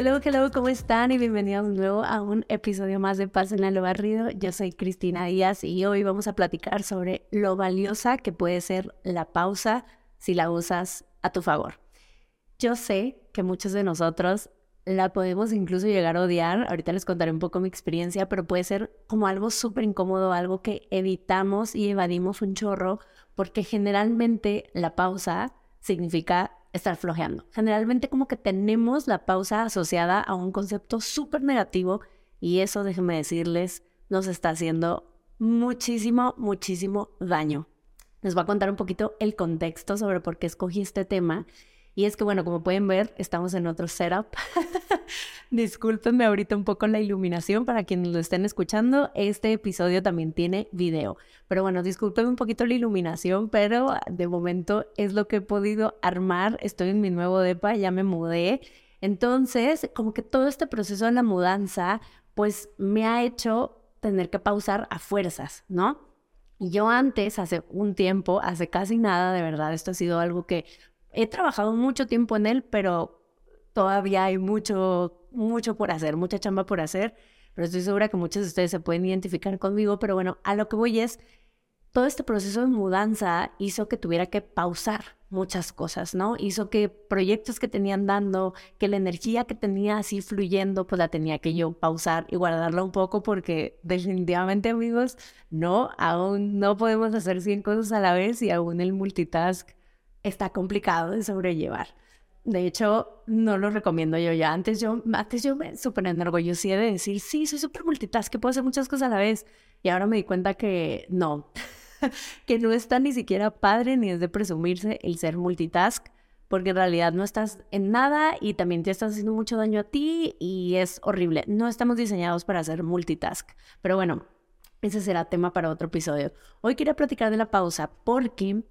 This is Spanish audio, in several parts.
Hello, hello, ¿cómo están? Y bienvenidos de nuevo a un episodio más de Paz en lo barrido. Yo soy Cristina Díaz y hoy vamos a platicar sobre lo valiosa que puede ser la pausa si la usas a tu favor. Yo sé que muchos de nosotros la podemos incluso llegar a odiar. Ahorita les contaré un poco mi experiencia, pero puede ser como algo súper incómodo, algo que evitamos y evadimos un chorro, porque generalmente la pausa significa estar flojeando. Generalmente como que tenemos la pausa asociada a un concepto súper negativo y eso, déjenme decirles, nos está haciendo muchísimo, muchísimo daño. Les voy a contar un poquito el contexto sobre por qué escogí este tema y es que, bueno, como pueden ver, estamos en otro setup. Discúlpenme ahorita un poco la iluminación para quienes lo estén escuchando. Este episodio también tiene video. Pero bueno, discúlpenme un poquito la iluminación, pero de momento es lo que he podido armar. Estoy en mi nuevo DEPA, ya me mudé. Entonces, como que todo este proceso de la mudanza, pues me ha hecho tener que pausar a fuerzas, ¿no? Yo antes, hace un tiempo, hace casi nada, de verdad, esto ha sido algo que he trabajado mucho tiempo en él, pero todavía hay mucho, mucho por hacer, mucha chamba por hacer, pero estoy segura que muchos de ustedes se pueden identificar conmigo, pero bueno, a lo que voy es, todo este proceso de mudanza hizo que tuviera que pausar muchas cosas, ¿no? Hizo que proyectos que tenían dando, que la energía que tenía así fluyendo, pues la tenía que yo pausar y guardarla un poco porque definitivamente amigos, no, aún no podemos hacer 100 cosas a la vez y aún el multitask está complicado de sobrellevar. De hecho, no lo recomiendo yo ya. Antes yo, antes yo me súper enorgullecía de decir, sí, soy súper multitask, que puedo hacer muchas cosas a la vez. Y ahora me di cuenta que no, que no está ni siquiera padre ni es de presumirse el ser multitask, porque en realidad no estás en nada y también te estás haciendo mucho daño a ti y es horrible. No estamos diseñados para hacer multitask. Pero bueno, ese será tema para otro episodio. Hoy quería platicar de la pausa porque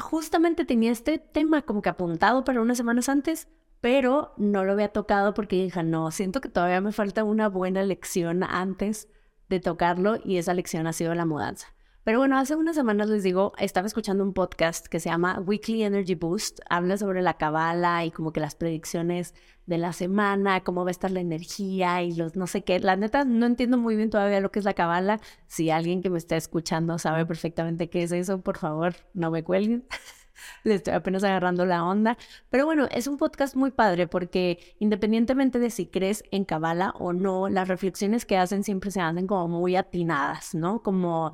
justamente tenía este tema como que apuntado para unas semanas antes, pero no lo había tocado porque dije, no, siento que todavía me falta una buena lección antes de tocarlo y esa lección ha sido la mudanza. Pero bueno, hace unas semanas les digo, estaba escuchando un podcast que se llama Weekly Energy Boost. Habla sobre la cabala y como que las predicciones de la semana, cómo va a estar la energía y los no sé qué. La neta, no entiendo muy bien todavía lo que es la cabala. Si alguien que me está escuchando sabe perfectamente qué es eso, por favor, no me cuelguen. Le estoy apenas agarrando la onda. Pero bueno, es un podcast muy padre porque independientemente de si crees en cabala o no, las reflexiones que hacen siempre se hacen como muy atinadas, ¿no? Como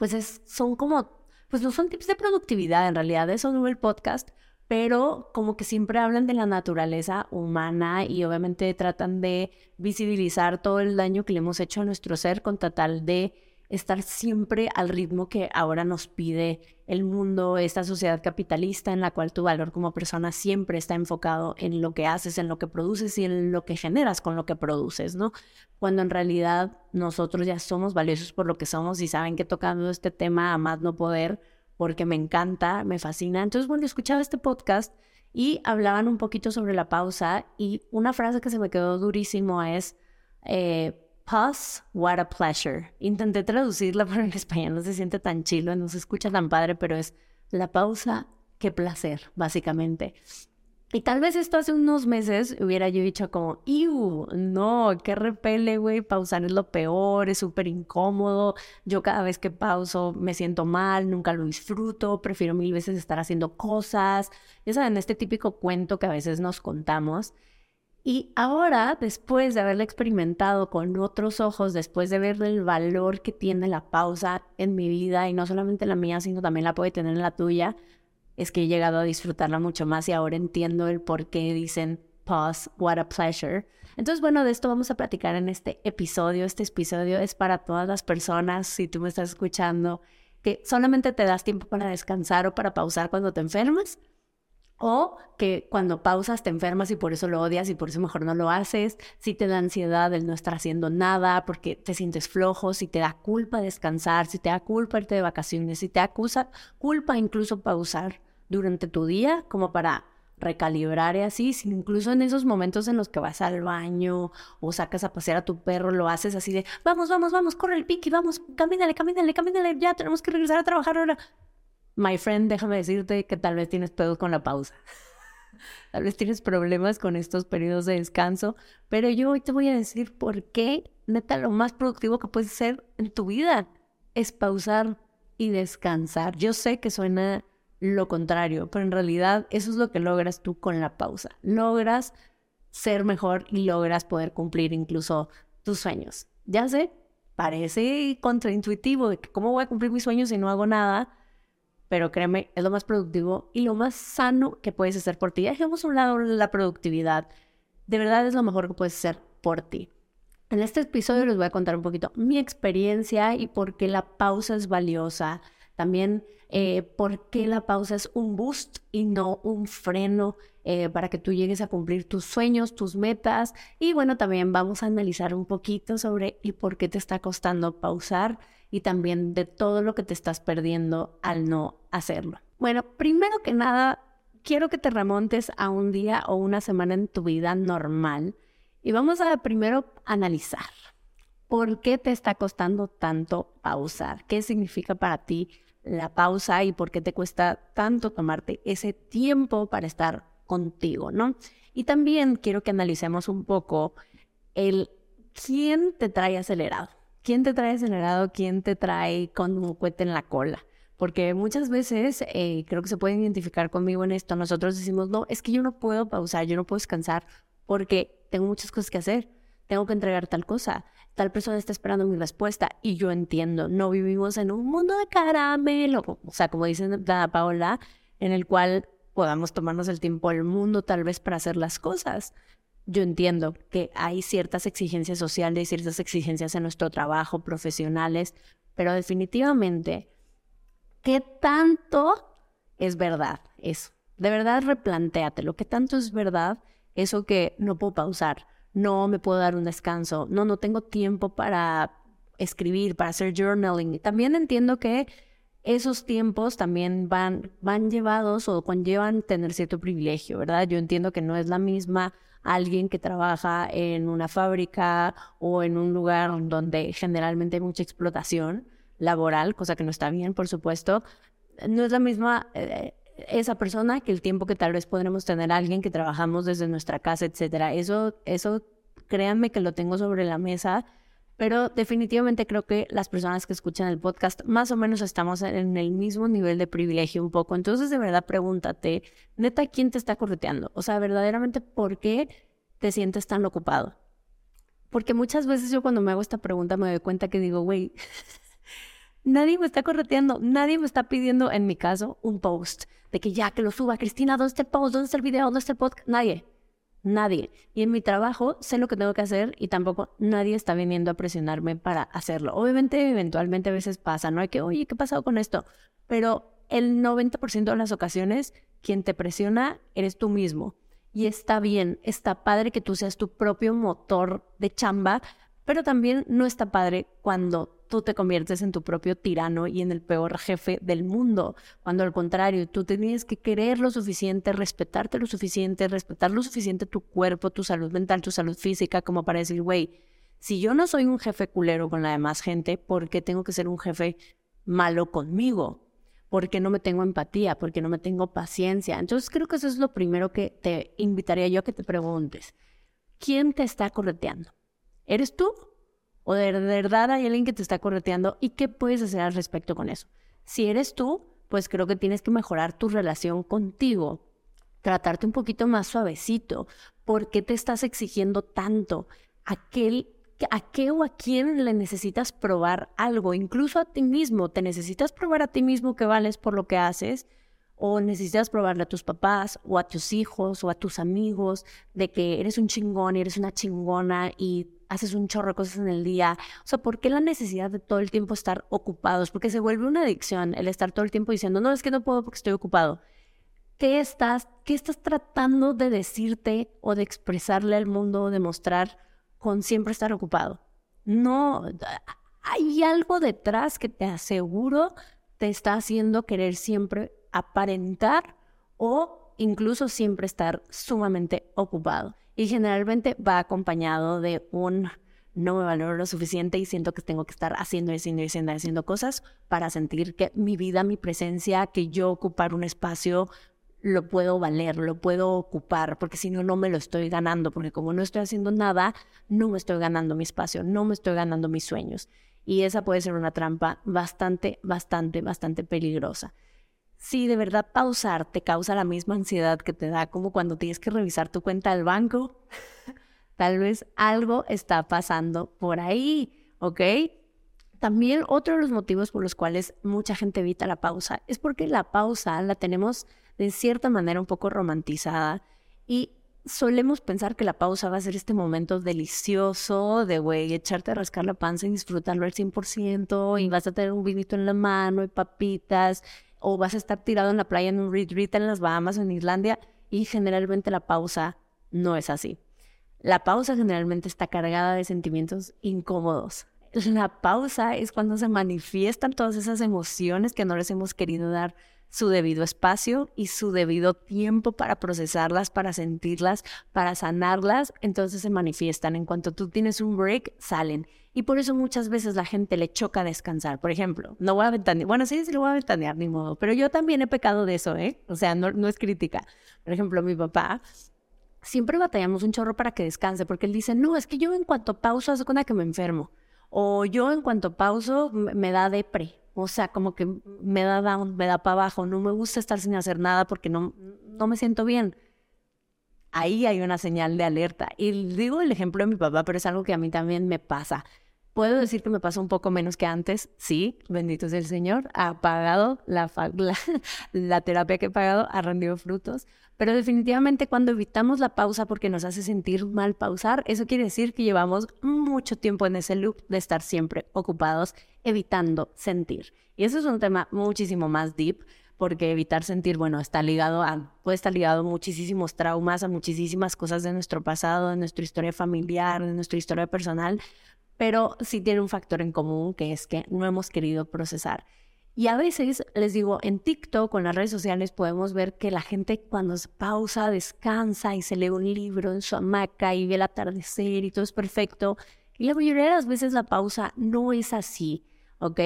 pues es, son como, pues no son tips de productividad, en realidad eso no es el podcast, pero como que siempre hablan de la naturaleza humana y obviamente tratan de visibilizar todo el daño que le hemos hecho a nuestro ser con tal de estar siempre al ritmo que ahora nos pide el mundo, esta sociedad capitalista en la cual tu valor como persona siempre está enfocado en lo que haces, en lo que produces y en lo que generas con lo que produces, ¿no? Cuando en realidad nosotros ya somos valiosos por lo que somos y saben que tocando este tema a más no poder, porque me encanta, me fascina. Entonces, bueno, escuchaba este podcast y hablaban un poquito sobre la pausa y una frase que se me quedó durísimo es... Eh, Pause, what a pleasure. Intenté traducirla, pero en español no se siente tan chilo, no se escucha tan padre, pero es la pausa, qué placer, básicamente. Y tal vez esto hace unos meses hubiera yo dicho como, ¡Iu! No, qué repele, güey, pausar es lo peor, es súper incómodo. Yo cada vez que pauso me siento mal, nunca lo disfruto, prefiero mil veces estar haciendo cosas. Ya saben, este típico cuento que a veces nos contamos. Y ahora, después de haberla experimentado con otros ojos, después de ver el valor que tiene la pausa en mi vida, y no solamente la mía, sino también la puede tener en la tuya, es que he llegado a disfrutarla mucho más y ahora entiendo el por qué dicen pause, what a pleasure. Entonces, bueno, de esto vamos a platicar en este episodio. Este episodio es para todas las personas, si tú me estás escuchando, que solamente te das tiempo para descansar o para pausar cuando te enfermas o que cuando pausas te enfermas y por eso lo odias y por eso mejor no lo haces, si te da ansiedad el no estar haciendo nada porque te sientes flojo, si te da culpa descansar, si te da culpa irte de vacaciones, si te acusa culpa incluso pausar durante tu día como para recalibrar y así, si incluso en esos momentos en los que vas al baño o sacas a pasear a tu perro, lo haces así de, vamos, vamos, vamos, corre el piqui, vamos, camínale, camínale, camínale, ya tenemos que regresar a trabajar ahora my friend, déjame decirte que tal vez tienes pedos con la pausa. tal vez tienes problemas con estos periodos de descanso, pero yo hoy te voy a decir por qué, neta, lo más productivo que puedes hacer en tu vida es pausar y descansar. Yo sé que suena lo contrario, pero en realidad eso es lo que logras tú con la pausa. Logras ser mejor y logras poder cumplir incluso tus sueños. Ya sé, parece contraintuitivo de que cómo voy a cumplir mis sueños si no hago nada, pero créeme, es lo más productivo y lo más sano que puedes hacer por ti. Dejemos a un lado la productividad. De verdad es lo mejor que puedes hacer por ti. En este episodio les voy a contar un poquito mi experiencia y por qué la pausa es valiosa. También eh, por qué la pausa es un boost y no un freno eh, para que tú llegues a cumplir tus sueños, tus metas. Y bueno, también vamos a analizar un poquito sobre y por qué te está costando pausar y también de todo lo que te estás perdiendo al no hacerlo. Bueno, primero que nada, quiero que te remontes a un día o una semana en tu vida normal y vamos a primero analizar por qué te está costando tanto pausar, qué significa para ti la pausa y por qué te cuesta tanto tomarte ese tiempo para estar contigo, ¿no? Y también quiero que analicemos un poco el quién te trae acelerado. ¿Quién te trae acelerado? ¿Quién te trae con un cohete en la cola? Porque muchas veces eh, creo que se pueden identificar conmigo en esto. Nosotros decimos, no, es que yo no puedo pausar, yo no puedo descansar porque tengo muchas cosas que hacer. Tengo que entregar tal cosa. Tal persona está esperando mi respuesta. Y yo entiendo, no vivimos en un mundo de caramelo. O sea, como dice Paola, en el cual podamos tomarnos el tiempo del mundo tal vez para hacer las cosas yo entiendo que hay ciertas exigencias sociales, ciertas exigencias en nuestro trabajo, profesionales, pero definitivamente, ¿qué tanto es verdad eso? De verdad, replantéatelo. ¿Qué tanto es verdad eso que no puedo pausar? No me puedo dar un descanso. No, no tengo tiempo para escribir, para hacer journaling. También entiendo que esos tiempos también van, van llevados o conllevan tener cierto privilegio, ¿verdad? Yo entiendo que no es la misma alguien que trabaja en una fábrica o en un lugar donde generalmente hay mucha explotación laboral, cosa que no está bien, por supuesto. No es la misma eh, esa persona que el tiempo que tal vez podremos tener alguien que trabajamos desde nuestra casa, etcétera. Eso, eso, créanme que lo tengo sobre la mesa pero definitivamente creo que las personas que escuchan el podcast más o menos estamos en el mismo nivel de privilegio un poco. Entonces, de verdad, pregúntate, neta, ¿quién te está correteando? O sea, verdaderamente, ¿por qué te sientes tan ocupado? Porque muchas veces yo cuando me hago esta pregunta me doy cuenta que digo, güey, nadie me está correteando, nadie me está pidiendo, en mi caso, un post de que ya que lo suba, Cristina, ¿dónde está el post? ¿Dónde está el video? ¿Dónde está el podcast? Nadie. Nadie. Y en mi trabajo sé lo que tengo que hacer y tampoco nadie está viniendo a presionarme para hacerlo. Obviamente, eventualmente a veces pasa, ¿no? Hay que, oye, ¿qué ha pasado con esto? Pero el 90% de las ocasiones, quien te presiona eres tú mismo. Y está bien, está padre que tú seas tu propio motor de chamba, pero también no está padre cuando tú te conviertes en tu propio tirano y en el peor jefe del mundo, cuando al contrario, tú tienes que querer lo suficiente, respetarte lo suficiente, respetar lo suficiente tu cuerpo, tu salud mental, tu salud física, como para decir, güey, si yo no soy un jefe culero con la demás gente, ¿por qué tengo que ser un jefe malo conmigo? ¿Por qué no me tengo empatía? ¿Por qué no me tengo paciencia? Entonces creo que eso es lo primero que te invitaría yo a que te preguntes. ¿Quién te está correteando? ¿Eres tú o de verdad hay alguien que te está correteando y qué puedes hacer al respecto con eso. Si eres tú, pues creo que tienes que mejorar tu relación contigo, tratarte un poquito más suavecito. ¿Por qué te estás exigiendo tanto? Aquel ¿A qué o a quién le necesitas probar algo? Incluso a ti mismo. ¿Te necesitas probar a ti mismo que vales por lo que haces? ¿O necesitas probarle a tus papás o a tus hijos o a tus amigos de que eres un chingón y eres una chingona y haces un chorro de cosas en el día. O sea, ¿por qué la necesidad de todo el tiempo estar ocupados? Porque se vuelve una adicción el estar todo el tiempo diciendo, no, es que no puedo porque estoy ocupado. ¿Qué estás, qué estás tratando de decirte o de expresarle al mundo o demostrar con siempre estar ocupado? No, hay algo detrás que te aseguro te está haciendo querer siempre aparentar o incluso siempre estar sumamente ocupado y generalmente va acompañado de un no me valoro lo suficiente y siento que tengo que estar haciendo y haciendo y haciendo, haciendo cosas para sentir que mi vida, mi presencia, que yo ocupar un espacio lo puedo valer, lo puedo ocupar, porque si no, no me lo estoy ganando, porque como no estoy haciendo nada, no me estoy ganando mi espacio, no me estoy ganando mis sueños. Y esa puede ser una trampa bastante, bastante, bastante peligrosa. Si de verdad pausar te causa la misma ansiedad que te da como cuando tienes que revisar tu cuenta del banco, tal vez algo está pasando por ahí, ¿ok? También otro de los motivos por los cuales mucha gente evita la pausa es porque la pausa la tenemos de cierta manera un poco romantizada y solemos pensar que la pausa va a ser este momento delicioso de, güey, echarte a rascar la panza y disfrutarlo al 100% y vas a tener un vinito en la mano y papitas o vas a estar tirado en la playa en un retreat en las Bahamas o en Islandia y generalmente la pausa no es así. La pausa generalmente está cargada de sentimientos incómodos. La pausa es cuando se manifiestan todas esas emociones que no les hemos querido dar su debido espacio y su debido tiempo para procesarlas, para sentirlas, para sanarlas, entonces se manifiestan. En cuanto tú tienes un break, salen. Y por eso muchas veces la gente le choca descansar. Por ejemplo, no voy a ventanear, bueno, sí, sí lo voy a ventanear, ni modo, pero yo también he pecado de eso, ¿eh? O sea, no, no es crítica. Por ejemplo, mi papá, siempre batallamos un chorro para que descanse, porque él dice, no, es que yo en cuanto pauso, hace cuenta que me enfermo. O yo en cuanto pauso, me da depre o sea, como que me da down, me da para abajo, no me gusta estar sin hacer nada porque no, no me siento bien. Ahí hay una señal de alerta. Y digo el ejemplo de mi papá, pero es algo que a mí también me pasa. Puedo decir que me pasa un poco menos que antes, sí, bendito sea el Señor, ha pagado la, la, la terapia que he pagado, ha rendido frutos, pero definitivamente cuando evitamos la pausa porque nos hace sentir mal pausar, eso quiere decir que llevamos mucho tiempo en ese loop de estar siempre ocupados evitando sentir. Y eso es un tema muchísimo más deep porque evitar sentir, bueno, está ligado a, puede estar ligado a muchísimos traumas, a muchísimas cosas de nuestro pasado, de nuestra historia familiar, de nuestra historia personal, pero sí tiene un factor en común que es que no hemos querido procesar. Y a veces, les digo, en TikTok, con las redes sociales, podemos ver que la gente cuando se pausa, descansa y se lee un libro en su hamaca y ve el atardecer y todo es perfecto. Y la mayoría de las veces la pausa no es así. ¿ok?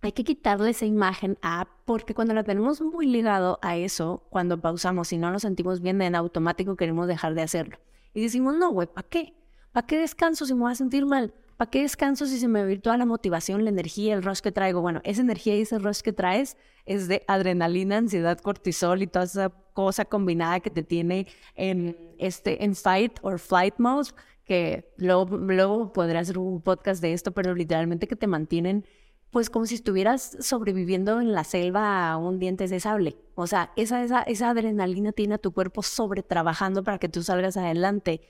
Hay que quitarle esa imagen a, porque cuando la tenemos muy ligado a eso, cuando pausamos y no nos sentimos bien, en automático queremos dejar de hacerlo. Y decimos, no, güey, ¿para qué? ¿Para qué descanso si me voy a sentir mal? ¿Para qué descanso si se me va toda la motivación, la energía, el rush que traigo? Bueno, esa energía y ese rush que traes es de adrenalina, ansiedad, cortisol y toda esa cosa combinada que te tiene en, este, en fight or flight mode, que luego, luego podré hacer un podcast de esto, pero literalmente que te mantienen pues como si estuvieras sobreviviendo en la selva a un diente de sable. O sea, esa, esa, adrenalina tiene a tu cuerpo sobre trabajando para que tú salgas adelante.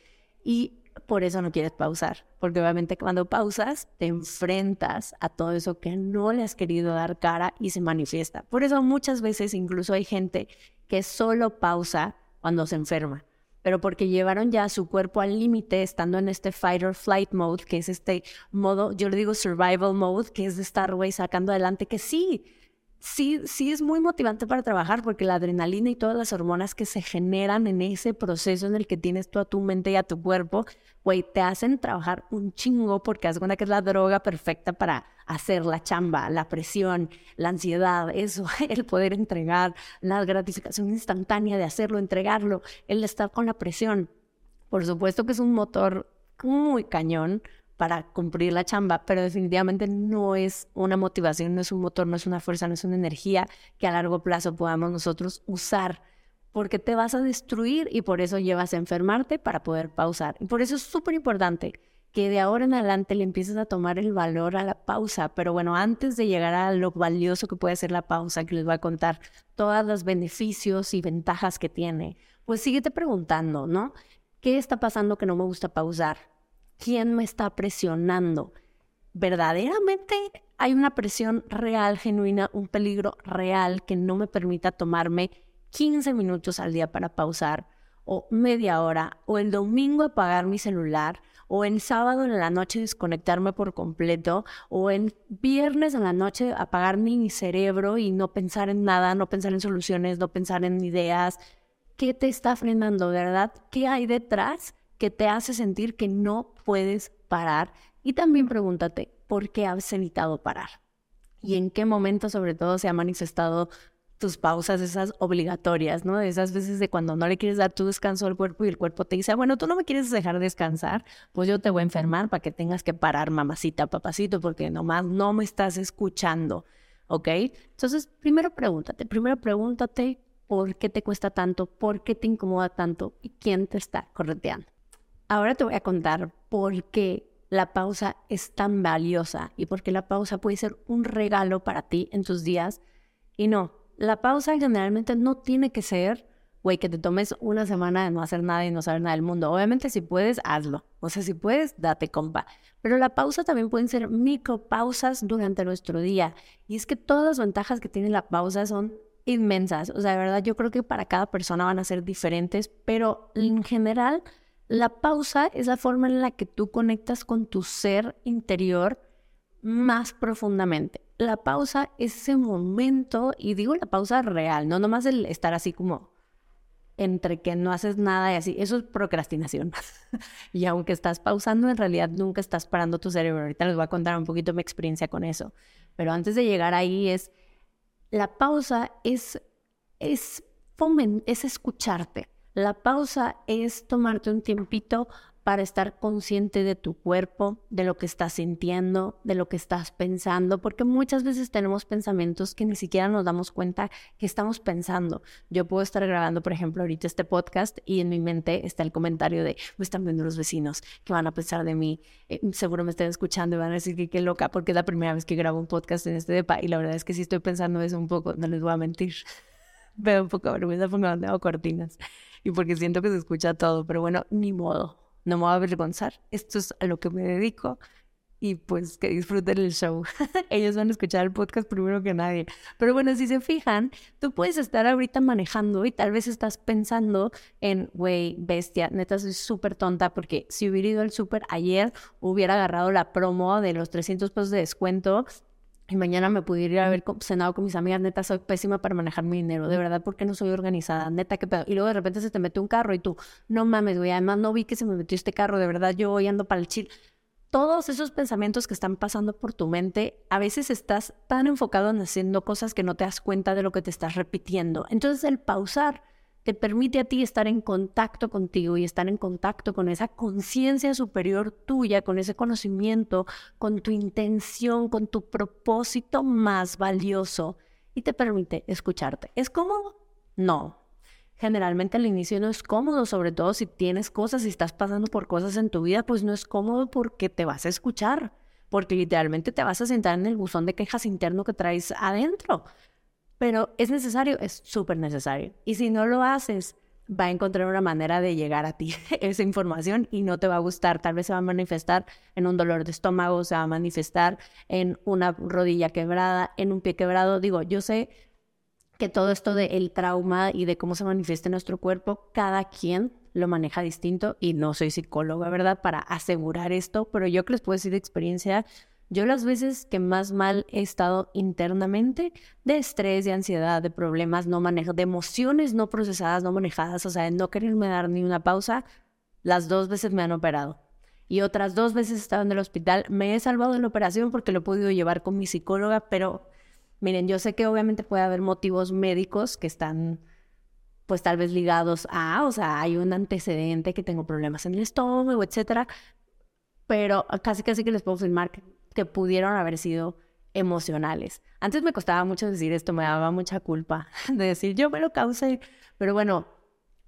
Y por eso no quieres pausar, porque obviamente cuando pausas te enfrentas a todo eso que no le has querido dar cara y se manifiesta. Por eso muchas veces incluso hay gente que solo pausa cuando se enferma pero porque llevaron ya su cuerpo al límite estando en este fight or flight mode, que es este modo, yo le digo survival mode, que es de estar, güey, sacando adelante, que sí, sí, sí es muy motivante para trabajar porque la adrenalina y todas las hormonas que se generan en ese proceso en el que tienes tú a tu mente y a tu cuerpo, güey, te hacen trabajar un chingo porque haz cuenta que es la droga perfecta para hacer la chamba, la presión, la ansiedad, eso, el poder entregar, la gratificación instantánea de hacerlo, entregarlo, el estar con la presión. Por supuesto que es un motor muy cañón, para cumplir la chamba, pero definitivamente no es una motivación, no es un motor, no es una fuerza, no es una energía que a largo plazo podamos nosotros usar, porque te vas a destruir y por eso llevas a enfermarte para poder pausar. Y por eso es súper importante que de ahora en adelante le empieces a tomar el valor a la pausa. Pero bueno, antes de llegar a lo valioso que puede ser la pausa, que les voy a contar todos los beneficios y ventajas que tiene, pues síguete preguntando, ¿no? ¿Qué está pasando que no me gusta pausar? Quién me está presionando. Verdaderamente hay una presión real, genuina, un peligro real que no me permita tomarme 15 minutos al día para pausar, o media hora, o el domingo apagar mi celular, o en sábado en la noche desconectarme por completo, o en viernes en la noche apagar mi cerebro y no pensar en nada, no pensar en soluciones, no pensar en ideas. ¿Qué te está frenando, verdad? ¿Qué hay detrás que te hace sentir que no puedes parar. Y también pregúntate, ¿por qué has evitado parar? ¿Y en qué momento sobre todo se ha manifestado tus pausas, esas obligatorias, ¿no? Esas veces de cuando no le quieres dar tu descanso al cuerpo y el cuerpo te dice, ah, bueno, tú no me quieres dejar descansar, pues yo te voy a enfermar para que tengas que parar, mamacita, papacito, porque nomás no me estás escuchando, ¿ok? Entonces, primero pregúntate, primero pregúntate por qué te cuesta tanto, por qué te incomoda tanto y quién te está correteando. Ahora te voy a contar por qué la pausa es tan valiosa y por qué la pausa puede ser un regalo para ti en tus días. Y no, la pausa generalmente no tiene que ser, güey, que te tomes una semana de no hacer nada y no saber nada del mundo. Obviamente si puedes, hazlo. O sea, si puedes, date compa. Pero la pausa también pueden ser micropausas durante nuestro día. Y es que todas las ventajas que tiene la pausa son inmensas. O sea, de verdad, yo creo que para cada persona van a ser diferentes, pero en general, la pausa es la forma en la que tú conectas con tu ser interior más profundamente la pausa es ese momento, y digo la pausa real, no nomás el estar así como entre que no haces nada y así, eso es procrastinación. y aunque estás pausando, en realidad nunca estás parando tu cerebro. Ahorita les voy a contar un poquito mi experiencia con eso. Pero antes de llegar ahí es, la pausa es, es, es escucharte. La pausa es tomarte un tiempito para estar consciente de tu cuerpo, de lo que estás sintiendo, de lo que estás pensando, porque muchas veces tenemos pensamientos que ni siquiera nos damos cuenta que estamos pensando. Yo puedo estar grabando, por ejemplo, ahorita este podcast y en mi mente está el comentario de, me están viendo los vecinos, que van a pensar de mí? Eh, seguro me están escuchando y van a decir que qué loca, porque es la primera vez que grabo un podcast en este depa y la verdad es que sí estoy pensando eso un poco, no les voy a mentir. Veo un poco vergüenza porque no tengo cortinas y porque siento que se escucha todo, pero bueno, ni modo no me voy a avergonzar, esto es a lo que me dedico y pues que disfruten el show. Ellos van a escuchar el podcast primero que nadie. Pero bueno, si se fijan, tú puedes estar ahorita manejando y tal vez estás pensando en, güey, bestia, neta soy súper tonta porque si hubiera ido al súper ayer, hubiera agarrado la promo de los 300 pesos de descuento y mañana me pudiera ir a haber cenado con mis amigas, neta, soy pésima para manejar mi dinero, de verdad, porque no soy organizada, neta, qué pedo. Y luego de repente se te mete un carro y tú, no mames, güey, además no vi que se me metió este carro, de verdad, yo hoy ando para el chill. Todos esos pensamientos que están pasando por tu mente, a veces estás tan enfocado en haciendo cosas que no te das cuenta de lo que te estás repitiendo. Entonces, el pausar te permite a ti estar en contacto contigo y estar en contacto con esa conciencia superior tuya, con ese conocimiento, con tu intención, con tu propósito más valioso y te permite escucharte. ¿Es cómodo? No. Generalmente al inicio no es cómodo, sobre todo si tienes cosas y estás pasando por cosas en tu vida, pues no es cómodo porque te vas a escuchar, porque literalmente te vas a sentar en el buzón de quejas interno que traes adentro pero es necesario, es súper necesario. Y si no lo haces, va a encontrar una manera de llegar a ti esa información y no te va a gustar. Tal vez se va a manifestar en un dolor de estómago, se va a manifestar en una rodilla quebrada, en un pie quebrado. Digo, yo sé que todo esto del trauma y de cómo se manifiesta en nuestro cuerpo, cada quien lo maneja distinto y no soy psicóloga, ¿verdad? Para asegurar esto, pero yo que les puedo decir de experiencia, yo las veces que más mal he estado internamente, de estrés, de ansiedad, de problemas no manejados, de emociones no procesadas, no manejadas, o sea, de no quererme dar ni una pausa, las dos veces me han operado. Y otras dos veces he estado en el hospital. Me he salvado de la operación porque lo he podido llevar con mi psicóloga, pero miren, yo sé que obviamente puede haber motivos médicos que están pues tal vez ligados a, o sea, hay un antecedente que tengo problemas en el estómago, etcétera, pero casi casi que les puedo afirmar que que pudieron haber sido emocionales. Antes me costaba mucho decir esto, me daba mucha culpa de decir yo me lo causé, pero bueno,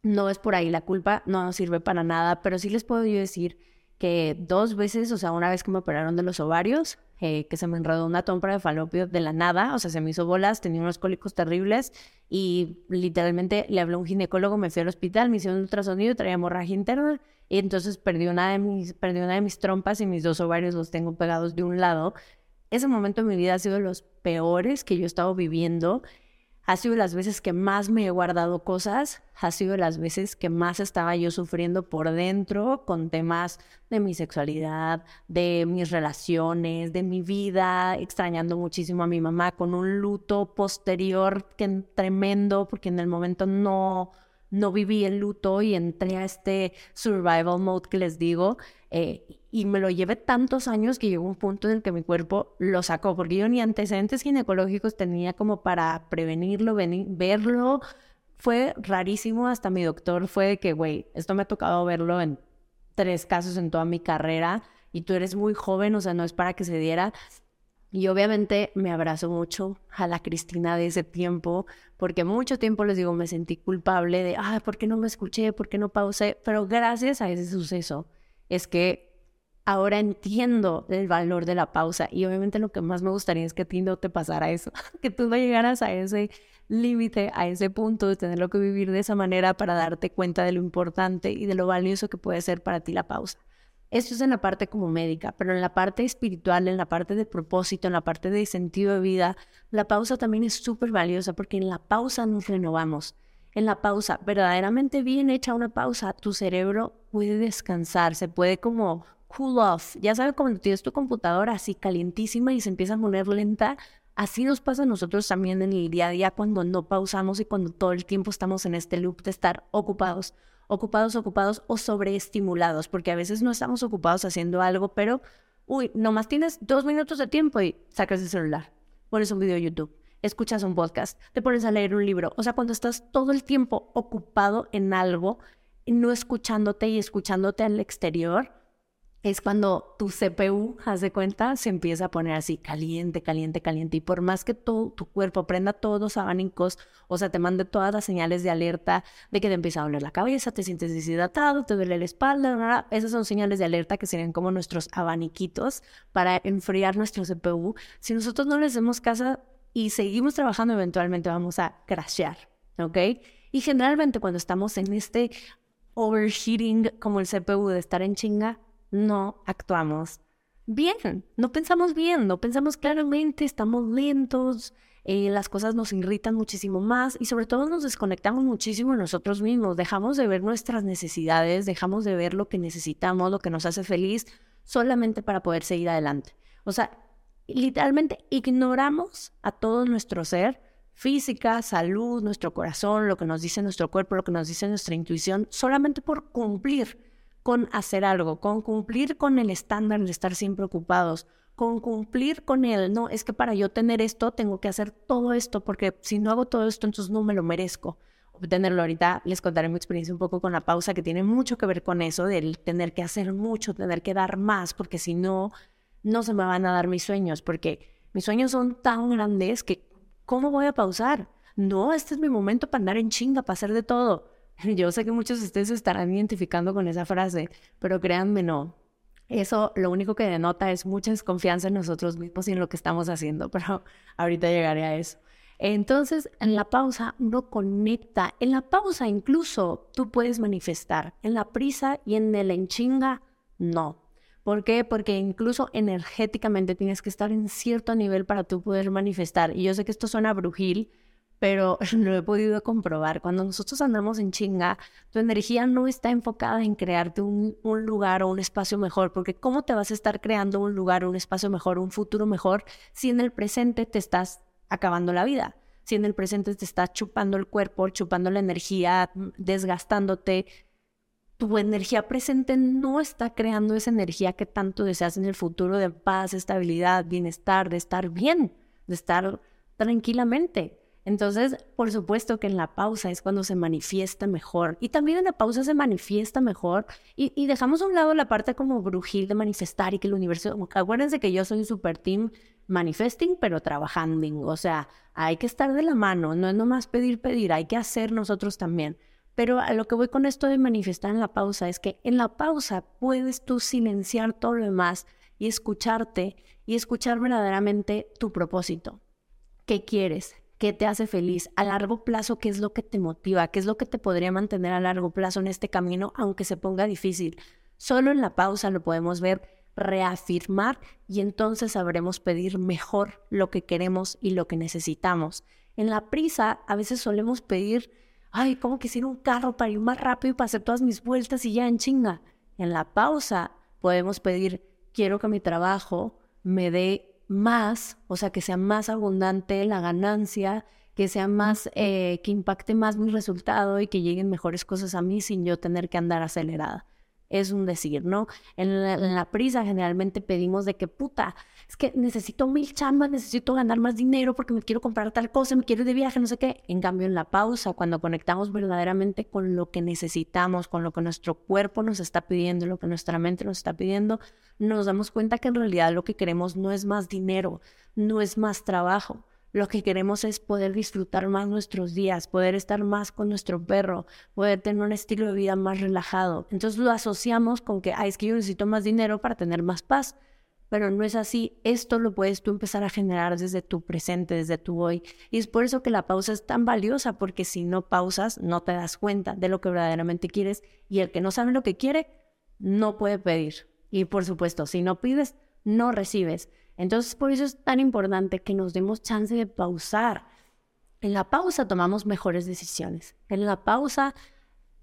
no es por ahí, la culpa no sirve para nada, pero sí les puedo decir que dos veces, o sea, una vez que me operaron de los ovarios, eh, que se me enredó una trompa de falopio de la nada, o sea, se me hizo bolas, tenía unos cólicos terribles y literalmente le habló un ginecólogo, me fui al hospital, me hicieron un ultrasonido, traía hemorragia interna y entonces perdí una, de mis, perdí una de mis trompas y mis dos ovarios los tengo pegados de un lado. Ese momento en mi vida ha sido de los peores que yo he estado viviendo. Ha sido las veces que más me he guardado cosas, ha sido las veces que más estaba yo sufriendo por dentro con temas de mi sexualidad, de mis relaciones, de mi vida, extrañando muchísimo a mi mamá con un luto posterior que tremendo porque en el momento no no viví el luto y entré a este survival mode que les digo. Eh, y me lo llevé tantos años que llegó un punto en el que mi cuerpo lo sacó, porque yo ni antecedentes ginecológicos tenía como para prevenirlo, verlo. Fue rarísimo, hasta mi doctor fue de que, güey, esto me ha tocado verlo en tres casos en toda mi carrera y tú eres muy joven, o sea, no es para que se diera. Y obviamente me abrazo mucho a la Cristina de ese tiempo, porque mucho tiempo les digo, me sentí culpable de, ah, ¿por qué no me escuché? ¿Por qué no pausé? Pero gracias a ese suceso es que ahora entiendo el valor de la pausa y obviamente lo que más me gustaría es que a ti no te pasara eso, que tú no llegaras a ese límite, a ese punto de tenerlo que vivir de esa manera para darte cuenta de lo importante y de lo valioso que puede ser para ti la pausa. Esto es en la parte como médica, pero en la parte espiritual, en la parte de propósito, en la parte de sentido de vida, la pausa también es súper valiosa porque en la pausa nos renovamos. En la pausa, verdaderamente bien hecha una pausa, tu cerebro puede descansar, se puede como cool off. Ya sabes, cuando tienes tu computadora así calientísima y se empieza a poner lenta, así nos pasa a nosotros también en el día a día cuando no pausamos y cuando todo el tiempo estamos en este loop de estar ocupados ocupados, ocupados o sobreestimulados, porque a veces no estamos ocupados haciendo algo, pero, uy, nomás tienes dos minutos de tiempo y sacas el celular, pones un video de YouTube, escuchas un podcast, te pones a leer un libro. O sea, cuando estás todo el tiempo ocupado en algo, no escuchándote y escuchándote al exterior, es cuando tu CPU, haz de cuenta, se empieza a poner así caliente, caliente, caliente. Y por más que tu, cuerpo prenda todos los abanicos, o sea, te mande todas las señales de alerta de que te empieza a doler la cabeza, te sientes deshidratado, te duele la espalda, esas son señales de alerta que serían como nuestros abaniquitos para enfriar nuestro CPU. Si nosotros no les demos caso y seguimos trabajando, eventualmente vamos a crashear, ¿ok? Y generalmente cuando estamos en este overheating como el CPU de estar en chinga, no actuamos bien, no pensamos bien, no pensamos claramente, estamos lentos, eh, las cosas nos irritan muchísimo más y sobre todo nos desconectamos muchísimo nosotros mismos, dejamos de ver nuestras necesidades, dejamos de ver lo que necesitamos, lo que nos hace feliz, solamente para poder seguir adelante. O sea, literalmente ignoramos a todo nuestro ser, física, salud, nuestro corazón, lo que nos dice nuestro cuerpo, lo que nos dice nuestra intuición, solamente por cumplir con hacer algo, con cumplir con el estándar de estar siempre ocupados, con cumplir con él. No, es que para yo tener esto tengo que hacer todo esto, porque si no hago todo esto, entonces no me lo merezco obtenerlo. Ahorita les contaré mi experiencia un poco con la pausa, que tiene mucho que ver con eso, del tener que hacer mucho, tener que dar más, porque si no, no se me van a dar mis sueños, porque mis sueños son tan grandes que, ¿cómo voy a pausar? No, este es mi momento para andar en chinga, para hacer de todo. Yo sé que muchos de ustedes se estarán identificando con esa frase, pero créanme, no. Eso lo único que denota es mucha desconfianza en nosotros mismos y en lo que estamos haciendo, pero ahorita llegaré a eso. Entonces, en la pausa uno conecta. En la pausa incluso tú puedes manifestar. En la prisa y en el enchinga, no. ¿Por qué? Porque incluso energéticamente tienes que estar en cierto nivel para tú poder manifestar. Y yo sé que esto suena brujil, pero lo he podido comprobar. Cuando nosotros andamos en chinga, tu energía no está enfocada en crearte un, lugar o un espacio mejor, porque ¿cómo te vas a estar creando un lugar, un espacio mejor, un futuro mejor si en el presente te estás acabando la vida? Si en el presente te estás chupando el cuerpo, chupando la energía, desgastándote, tu energía presente no está creando esa energía que tanto deseas en el futuro de paz, estabilidad, bienestar, de estar bien, de estar tranquilamente. Entonces, por supuesto que en la pausa es cuando se manifiesta mejor. Y también en la pausa se manifiesta mejor. Y, dejamos a un lado la parte como brujil de manifestar y que el universo... Acuérdense que yo soy un super team manifesting, pero trabajando. O sea, hay que estar de la mano. No es nomás pedir, pedir. Hay que hacer nosotros también. Pero a lo que voy con esto de manifestar en la pausa es que en la pausa puedes tú silenciar todo lo demás y escucharte y escuchar verdaderamente tu propósito. ¿Qué quieres? Qué te hace feliz a largo plazo, qué es lo que te motiva, qué es lo que te podría mantener a largo plazo en este camino, aunque se ponga difícil. Solo en la pausa lo podemos ver, reafirmar y entonces sabremos pedir mejor lo que queremos y lo que necesitamos. En la prisa a veces solemos pedir, ay, ¿cómo quisiera un carro para ir más rápido y para hacer todas mis vueltas y ya en chinga? En la pausa podemos pedir, quiero que mi trabajo me dé más, o sea, que sea más abundante la ganancia, que sea más, eh, que impacte más mi resultado y que lleguen mejores cosas a mí sin yo tener que andar acelerada. es un decir, ¿no? En la, prisa generalmente pedimos de que, puta, es que necesito mil chambas, necesito ganar más dinero porque me quiero comprar tal cosa, me quiero ir de viaje, no sé qué. En cambio, en la pausa, cuando conectamos verdaderamente con lo que necesitamos, con lo que nuestro cuerpo nos está pidiendo, lo que nuestra mente nos está pidiendo, nos damos cuenta que en realidad lo que queremos no es más dinero, no es más trabajo, lo que queremos es poder disfrutar más nuestros días, poder estar más con nuestro perro, poder tener un estilo de vida más relajado. Entonces lo asociamos con que, es que yo necesito más dinero para tener más paz. Pero no es así. Esto lo puedes tú empezar a generar desde tu presente, desde tu hoy. Y es por eso que la pausa es tan valiosa, porque si no pausas, no te das cuenta de lo que verdaderamente quieres. Y el que no sabe lo que quiere, no puede pedir. Y por supuesto, si no pides, no recibes. Entonces, por eso es tan importante que nos demos chance de pausar. En la pausa tomamos mejores decisiones. En la pausa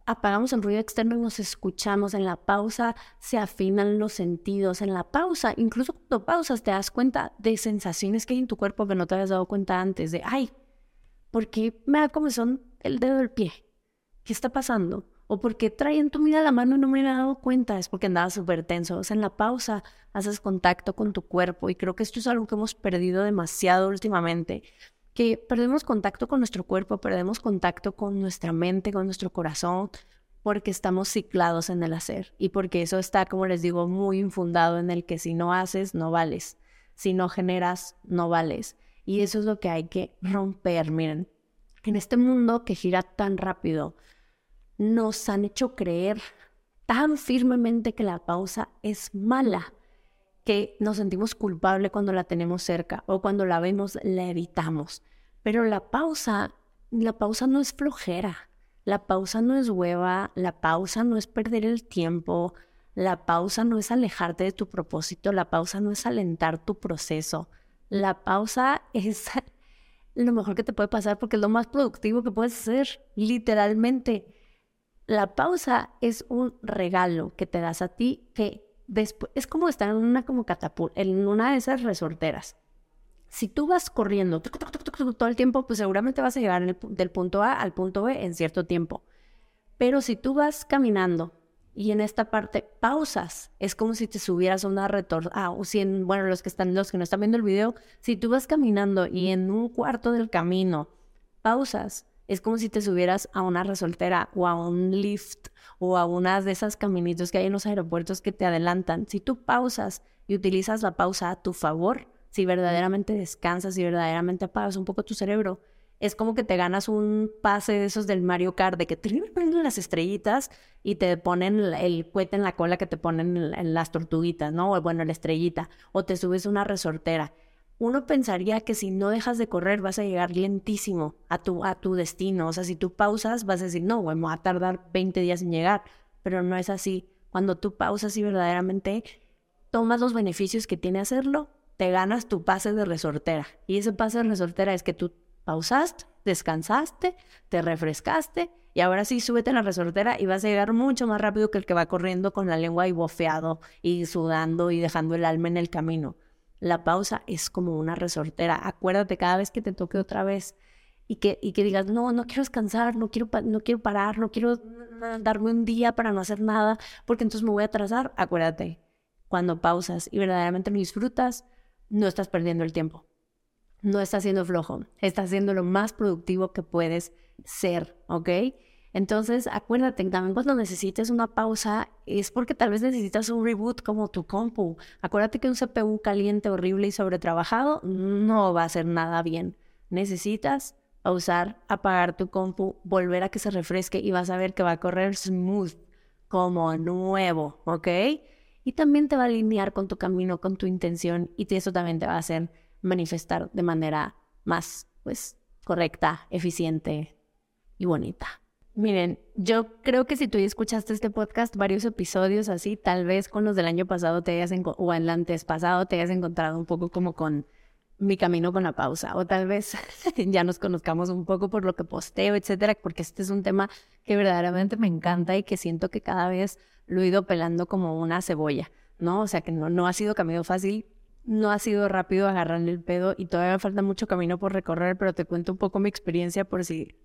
apagamos el ruido externo y nos escuchamos. En la pausa se afinan los sentidos. En la pausa, incluso cuando pausas, te das cuenta de sensaciones que hay en tu cuerpo que no te habías dado cuenta antes. De, ay, ¿por qué me da comezón el dedo del pie? ¿Qué está pasando? o porque traen tu mira la mano y no me he dado cuenta, es porque andaba súper tenso. O sea, en la pausa haces contacto con tu cuerpo y creo que esto es algo que hemos perdido demasiado últimamente, que perdemos contacto con nuestro cuerpo, perdemos contacto con nuestra mente, con nuestro corazón, porque estamos ciclados en el hacer y porque eso está, como les digo, muy infundado en el que si no haces, no vales, si no generas, no vales. Y eso es lo que hay que romper, miren. En este mundo que gira tan rápido, nos han hecho creer tan firmemente que la pausa es mala que nos sentimos culpables cuando la tenemos cerca o cuando la vemos la evitamos. Pero la pausa, la pausa no es flojera, la pausa no es hueva, la pausa no es perder el tiempo, la pausa no es alejarte de tu propósito, la pausa no es alentar tu proceso, la pausa es lo mejor que te puede pasar porque es lo más productivo que puedes hacer, literalmente. La pausa es un regalo que te das a ti que después es como estar en una como catapulta, en una de esas resorteras. Si tú vas corriendo todo el tiempo, pues seguramente vas a llegar del punto A al punto B en cierto tiempo. Pero si tú vas caminando y en esta parte pausas, es como si te subieras a una retorno. Ah, o si en, bueno, los que están, los que no están viendo el video, si tú vas caminando y en un cuarto del camino pausas, es como si te subieras a una resoltera o a un lift o a unas de esas caminitos que hay en los aeropuertos que te adelantan. Si tú pausas y utilizas la pausa a tu favor, si verdaderamente descansas y verdaderamente apagas un poco tu cerebro, es como que te ganas un pase de esos del Mario Kart, de que te ponen las estrellitas y te ponen el cohete en la cola que te ponen en las tortuguitas, ¿no? O bueno, la estrellita. O te subes una resortera uno pensaría que si no dejas de correr vas a llegar lentísimo a tu, a tu destino. O sea, si tú pausas vas a decir, no, bueno, va a tardar 20 días en llegar, pero no es así. Cuando tú pausas y verdaderamente tomas los beneficios que tiene hacerlo, te ganas tu pase de resortera. Y ese pase de resortera es que tú pausaste, descansaste, te refrescaste y ahora sí súbete en la resortera y vas a llegar mucho más rápido que el que va corriendo con la lengua y bofeado y sudando y dejando el alma en el camino. La pausa es como una resortera. Acuérdate cada vez que te toque otra vez y que, y que digas, no, no quiero descansar, no quiero, no quiero parar, no quiero darme un día para no hacer nada, porque entonces me voy a atrasar. Acuérdate, cuando pausas y verdaderamente lo disfrutas, no estás perdiendo el tiempo. No estás siendo flojo, estás siendo lo más productivo que puedes ser, ¿ok? Entonces, acuérdate, también cuando necesites una pausa es porque tal vez necesitas un reboot como tu compu. Acuérdate que un CPU caliente, horrible y sobretrabajado no va a hacer nada bien. Necesitas pausar, apagar tu compu, volver a que se refresque y vas a ver que va a correr smooth, como nuevo, ¿ok? Y también te va a alinear con tu camino, con tu intención y eso también te va a hacer manifestar de manera más, pues, correcta, eficiente y bonita. Miren, yo creo que si tú escuchaste este podcast, varios episodios así, tal vez con los del año pasado te hayas o el antes pasado te hayas encontrado un poco como con mi camino con la pausa, o tal vez ya nos conozcamos un poco por lo que posteo, etcétera, porque este es un tema que verdaderamente me encanta y que siento que cada vez lo he ido pelando como una cebolla, ¿no? O sea que no, no ha sido camino fácil, no ha sido rápido agarrarle el pedo y todavía falta mucho camino por recorrer, pero te cuento un poco mi experiencia por si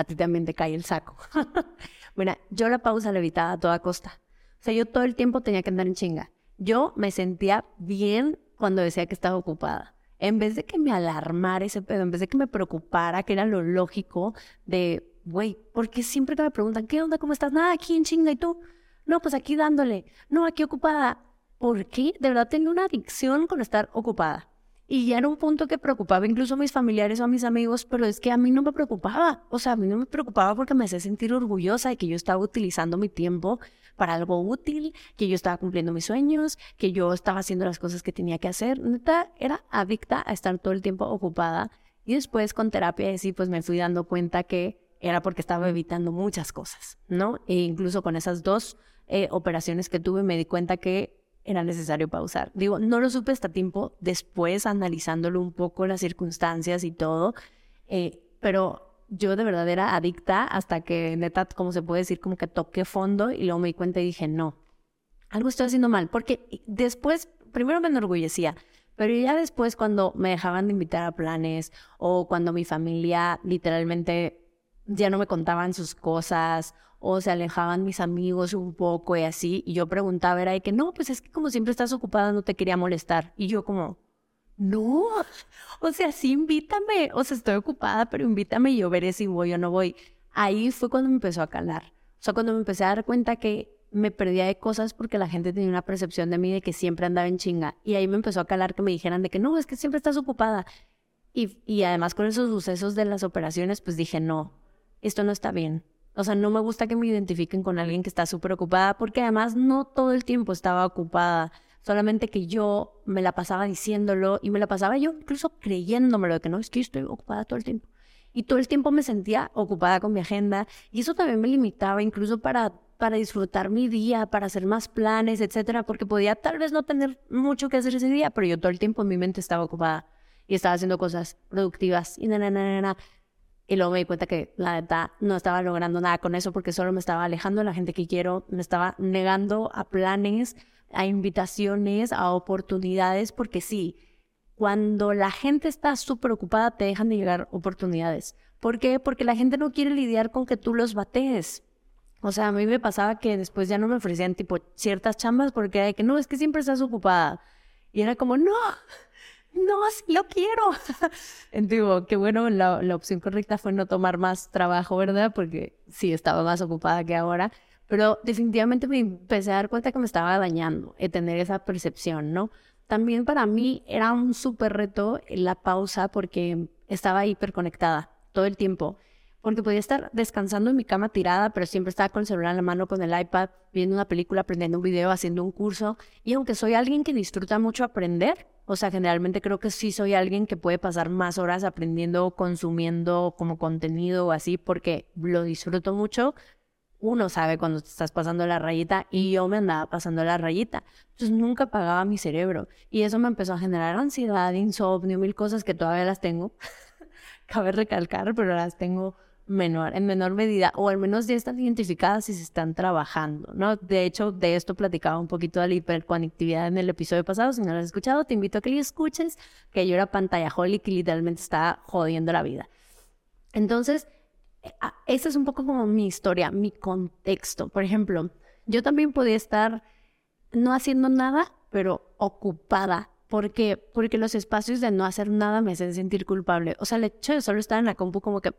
a ti también te cae el saco. Mira, yo la pausa la evitaba a toda costa, O sea, yo todo el tiempo tenía que andar en chinga. Yo me sentía bien cuando decía que estaba ocupada. En vez de que me alarmara ese pedo, en vez de que me preocupara, que era lo lógico de, güey, porque siempre que me preguntan, ¿qué onda? ¿Cómo estás? Nada, aquí en chinga. ¿Y tú? No, pues aquí dándole. No, aquí ocupada. ¿Por qué? De verdad tenía una adicción con estar ocupada. Y ya era un punto que preocupaba incluso a mis familiares o a mis amigos, pero es que a mí no me preocupaba. O sea, a mí no me preocupaba porque me hacía sentir orgullosa de que yo estaba utilizando mi tiempo para algo útil, que yo estaba cumpliendo mis sueños, que yo estaba haciendo las cosas que tenía que hacer. Neta, era adicta a estar todo el tiempo ocupada. Y después con terapia sí, pues me fui dando cuenta que era porque estaba evitando muchas cosas, ¿no? E incluso con esas dos eh, operaciones que tuve me di cuenta que era necesario pausar. Digo, no lo supe hasta tiempo después, analizándolo un poco, las circunstancias y todo, eh, pero yo de verdad era adicta hasta que neta, como se puede decir, como que toqué fondo y luego me di cuenta y dije, no, algo estoy haciendo mal, porque después, primero me enorgullecía, pero ya después cuando me dejaban de invitar a planes o cuando mi familia literalmente ya no me contaban sus cosas o se alejaban mis amigos un poco y así. Y yo preguntaba, era de que no, pues es que como siempre estás ocupada, no te quería molestar. Y yo como, no, o sea, sí invítame, o sea, estoy ocupada, pero invítame y yo veré si voy o no voy. Ahí fue cuando me empezó a calar. O sea, cuando me empecé a dar cuenta que me perdía de cosas porque la gente tenía una percepción de mí de que siempre andaba en chinga. Y ahí me empezó a calar que me dijeran de que no, es que siempre estás ocupada. Y, y además con esos sucesos de las operaciones, pues dije, no, esto no está bien. O sea, no me gusta que me identifiquen con alguien que está súper ocupada porque además no todo el tiempo estaba ocupada. Solamente que yo me la pasaba diciéndolo y me la pasaba yo incluso creyéndomelo de que no, es que estoy ocupada todo el tiempo. Y todo el tiempo me sentía ocupada con mi agenda y eso también me limitaba incluso para, para disfrutar mi día, para hacer más planes, etcétera, porque podía tal vez no tener mucho que hacer ese día, pero yo todo el tiempo en mi mente estaba ocupada y estaba haciendo cosas productivas y na, na, na, y luego me di cuenta que la neta no estaba logrando nada con eso porque solo me estaba alejando de la gente que quiero, me estaba negando a planes, a invitaciones, a oportunidades, porque sí, cuando la gente está súper ocupada te dejan de llegar oportunidades. ¿Por qué? Porque la gente no quiere lidiar con que tú los batees. O sea, a mí me pasaba que después ya no me ofrecían tipo ciertas chambas porque era de que no, es que siempre estás ocupada. Y era como, no, no, sí lo quiero. Digo, qué bueno, la, opción correcta fue no tomar más trabajo, ¿verdad? Porque sí, estaba más ocupada que ahora. Pero definitivamente me empecé a dar cuenta que me estaba dañando el tener esa percepción, ¿no? También para mí era un súper reto la pausa porque estaba hiperconectada todo el tiempo porque podía estar descansando en mi cama tirada, pero siempre estaba con el celular en la mano, con el iPad, viendo una película, aprendiendo un video, haciendo un curso. Y aunque soy alguien que disfruta mucho aprender, o sea, generalmente creo que sí soy alguien que puede pasar más horas aprendiendo, consumiendo como contenido o así, porque lo disfruto mucho. Uno sabe cuando te estás pasando la rayita y yo me andaba pasando la rayita. Entonces nunca pagaba mi cerebro. Y eso me empezó a generar ansiedad, insomnio, mil cosas que todavía las tengo. Cabe recalcar, pero las tengo en menor medida, o al menos ya están identificadas y se están trabajando, ¿no? De hecho, de esto platicaba un poquito de la hiperconectividad en el episodio pasado. Si no lo has escuchado, te invito a que lo escuches, que yo era pantalla y y literalmente estaba jodiendo la vida. Entonces, esa es un poco como mi historia, mi contexto. Por ejemplo, yo también podía estar no haciendo nada, pero ocupada ¿Por qué? Porque los espacios de no hacer nada me hacen sentir culpable. O sea, el hecho de solo estar en la compu como que...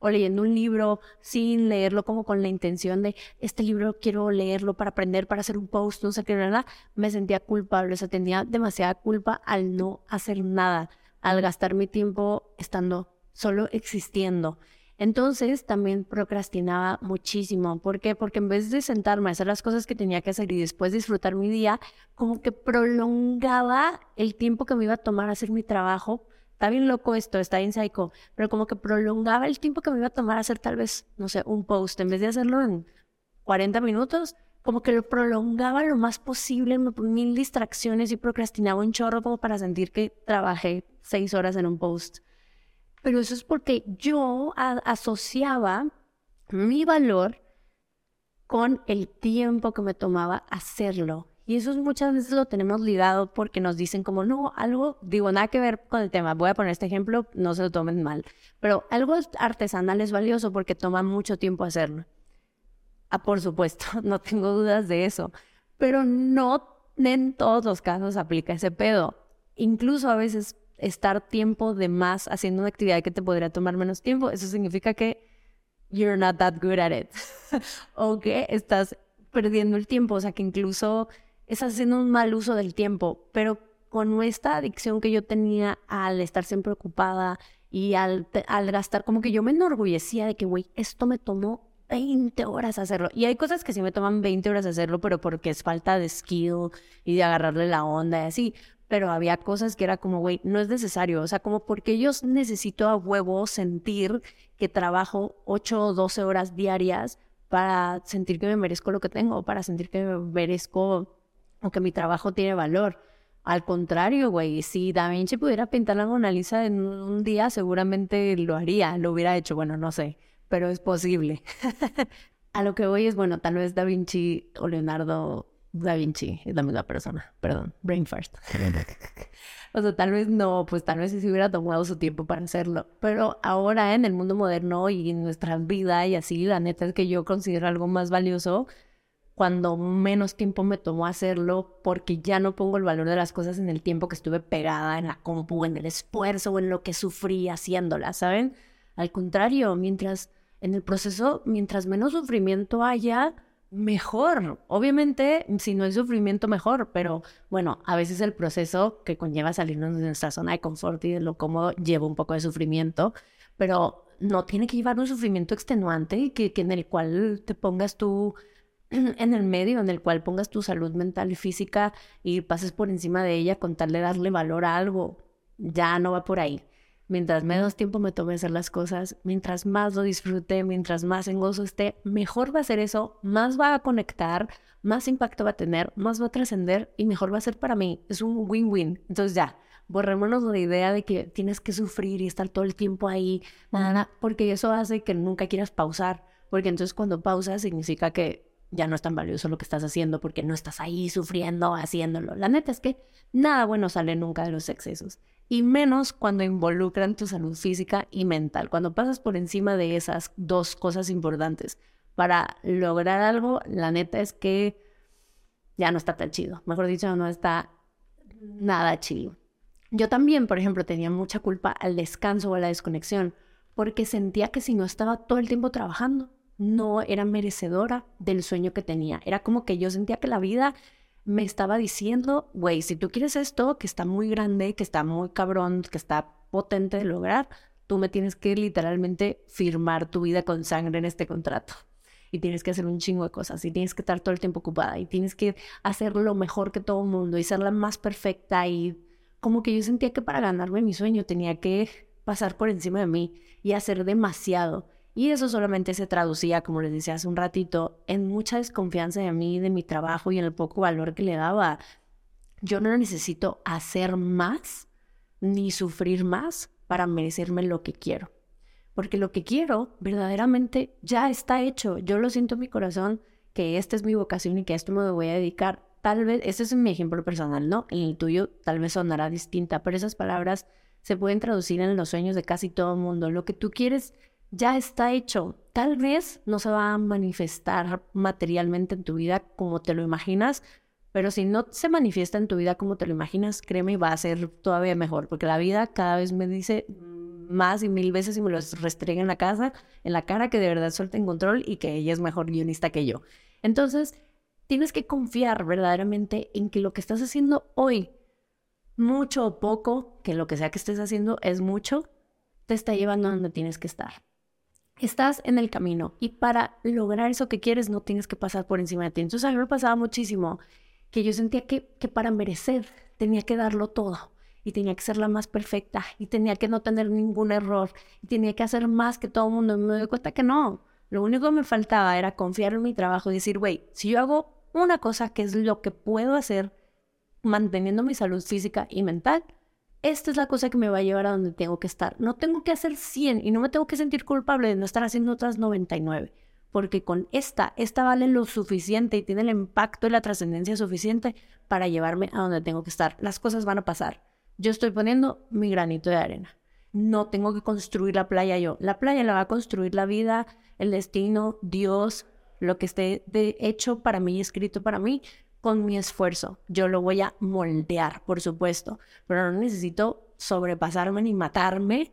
O leyendo un libro sin leerlo como con la intención de este libro quiero leerlo para aprender, para hacer un post, no sé qué, nada, me sentía culpable. O sea, tenía demasiada culpa al no hacer nada, al gastar mi tiempo estando solo existiendo. Entonces también procrastinaba muchísimo. ¿Por qué? Porque en vez de sentarme a hacer las cosas que tenía que hacer y después disfrutar mi día, como que prolongaba el tiempo que me iba a tomar hacer mi trabajo. Está bien loco esto, está bien psycho, pero como que prolongaba el tiempo que me iba a tomar hacer tal vez, no sé, un post. En vez de hacerlo en 40 minutos, como que lo prolongaba lo más posible, me ponía mil distracciones y procrastinaba un chorro para sentir que trabajé seis horas en un post. Pero eso es porque yo asociaba mi valor con el tiempo que me tomaba hacerlo. Y eso muchas veces lo tenemos ligado porque nos dicen como, no, algo, digo, nada que ver con el tema. Voy a poner este ejemplo, no se lo tomen mal. Pero algo artesanal es valioso porque toma mucho tiempo hacerlo. Ah, por supuesto, no tengo dudas de eso, pero no en todos los casos aplica ese pedo. Incluso a veces estar tiempo de más haciendo una actividad que te podría tomar menos tiempo, eso significa que you're not that good at it. o que estás perdiendo el tiempo, o sea que incluso estás haciendo un mal uso del tiempo, pero con esta adicción que yo tenía al estar siempre ocupada y al, al gastar, como que yo me enorgullecía de que, güey, esto me tomó 20 horas hacerlo. Y hay cosas que sí me toman 20 horas hacerlo, pero porque es falta de skill y de agarrarle la onda y así. Pero había cosas que era como, güey, no es necesario. O sea, como porque yo necesito a huevo sentir que trabajo 8 o 12 horas diarias para sentir que me merezco lo que tengo, para sentir que me merezco o que mi trabajo tiene valor. Al contrario, güey, si Da Vinci pudiera pintar la Mona Lisa en un día, seguramente lo haría, lo hubiera hecho, bueno, no sé pero es posible. a lo que voy es, bueno, tal vez Da Vinci o Leonardo Da Vinci es la misma persona, perdón, brain first. o sea, tal vez no, pues tal vez sí se hubiera tomado su tiempo para hacerlo, pero ahora en el mundo moderno y en nuestra vida y así, la neta es que yo considero algo más valioso cuando menos tiempo me tomó hacerlo porque ya no pongo el valor de las cosas en el tiempo que estuve pegada en la compu, en el esfuerzo o en lo que sufrí haciéndola, ¿saben? Al contrario, mientras en el proceso, mientras menos sufrimiento haya, mejor. Obviamente, si no hay sufrimiento, mejor, pero bueno, a veces el proceso que conlleva salirnos de nuestra zona de confort y de lo cómodo lleva un poco de sufrimiento, pero no tiene que llevar un sufrimiento extenuante que, que en el cual te pongas tú en el medio, en el cual pongas tu salud mental y física y pases por encima de ella con tal de darle valor a algo. Ya no va por ahí. Mientras menos tiempo me tome hacer las cosas, mientras más lo disfrute, mientras más en gozo esté, mejor va a ser eso, más va a conectar, más impacto va a tener, más va a trascender y mejor va a ser para mí. Es un win-win. Entonces ya, borrémonos la idea de que tienes que sufrir y estar todo el tiempo ahí, nada, porque eso hace que nunca quieras pausar, porque entonces cuando pausas significa que ya no es tan valioso lo que estás haciendo porque no estás ahí sufriendo, haciéndolo. La neta es que nada bueno sale nunca de los excesos y menos cuando involucran tu salud física y mental, cuando pasas por encima de esas dos cosas importantes. Para lograr algo, la neta es que ya no está tan chido. Mejor dicho, no está nada chido. Yo también, por ejemplo, tenía mucha culpa al descanso o a la desconexión, porque sentía que si no estaba todo el tiempo trabajando, no era merecedora del sueño que tenía. Era como que yo sentía que la vida me estaba diciendo, güey, si tú quieres esto, que está muy grande, que está muy cabrón, que está potente de lograr, tú me tienes que literalmente firmar tu vida con sangre en este contrato. Y tienes que hacer un chingo de cosas, y tienes que estar todo el tiempo ocupada, y tienes que hacer lo mejor que todo el mundo, y ser la más perfecta. Y como que yo sentía que para ganarme mi sueño tenía que pasar por encima de mí y hacer demasiado. Y eso solamente se traducía, como les decía hace un ratito, en mucha desconfianza de mí, de mi trabajo y en el poco valor que le daba. Yo no necesito hacer más ni sufrir más para merecerme lo que quiero. Porque lo que quiero verdaderamente ya está hecho. Yo lo siento en mi corazón que esta es mi vocación y que a esto me voy a dedicar. Tal vez, ese es mi ejemplo personal, ¿no? En el tuyo tal vez sonará distinta, pero esas palabras se pueden traducir en los sueños de casi todo el mundo. Lo que tú quieres ya está hecho. Tal vez no se va a manifestar materialmente en tu vida como te lo imaginas, pero si no se manifiesta en tu vida como te lo imaginas, créeme, va a ser todavía mejor, porque la vida cada vez me dice más y mil veces y me lo restrega en la casa, en la cara, que de verdad suelta en control y que ella es mejor guionista que yo. Entonces, tienes que confiar verdaderamente en que lo que estás haciendo hoy, mucho o poco, que lo que sea que estés haciendo es mucho, te está llevando donde tienes que estar. Estás en el camino y para lograr eso que quieres no tienes que pasar por encima de ti. Entonces a mí me pasaba muchísimo que yo sentía que, para merecer tenía que darlo todo y tenía que ser la más perfecta y tenía que no tener ningún error y tenía que hacer más que todo el mundo. Y me doy cuenta que no. Lo único que me faltaba era confiar en mi trabajo y decir, güey, si yo hago una cosa que es lo que puedo hacer manteniendo mi salud física y mental, esta es la cosa que me va a llevar a donde tengo que estar. No tengo que hacer 100 y no me tengo que sentir culpable de no estar haciendo otras 99, porque con esta, esta vale lo suficiente y tiene el impacto y la trascendencia suficiente para llevarme a donde tengo que estar. Las cosas van a pasar. Yo estoy poniendo mi granito de arena. No tengo que construir la playa yo. La playa la va a construir la vida, el destino, Dios, lo que esté hecho para mí, escrito para mí, con mi esfuerzo. Yo lo voy a moldear, por supuesto, pero no necesito sobrepasarme ni matarme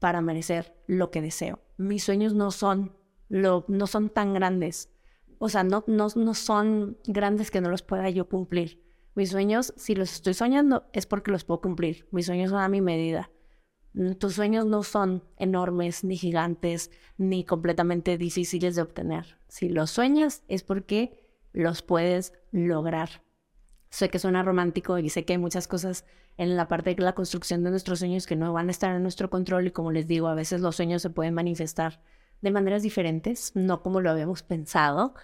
para merecer lo que deseo. Mis sueños no son, lo, no son tan grandes. O sea, no, no, no son grandes que no los pueda yo cumplir. Mis sueños, si los estoy soñando, es porque los puedo cumplir. Mis sueños son a mi medida. Mm, tus sueños no son enormes, ni gigantes, ni completamente difíciles de obtener. Si los sueñas es porque los puedes lograr. Sé que suena romántico y sé que hay muchas cosas en la parte de la construcción de nuestros sueños que no van a estar en nuestro control y como les digo, a veces los sueños se pueden manifestar de maneras diferentes, no como lo habíamos pensado,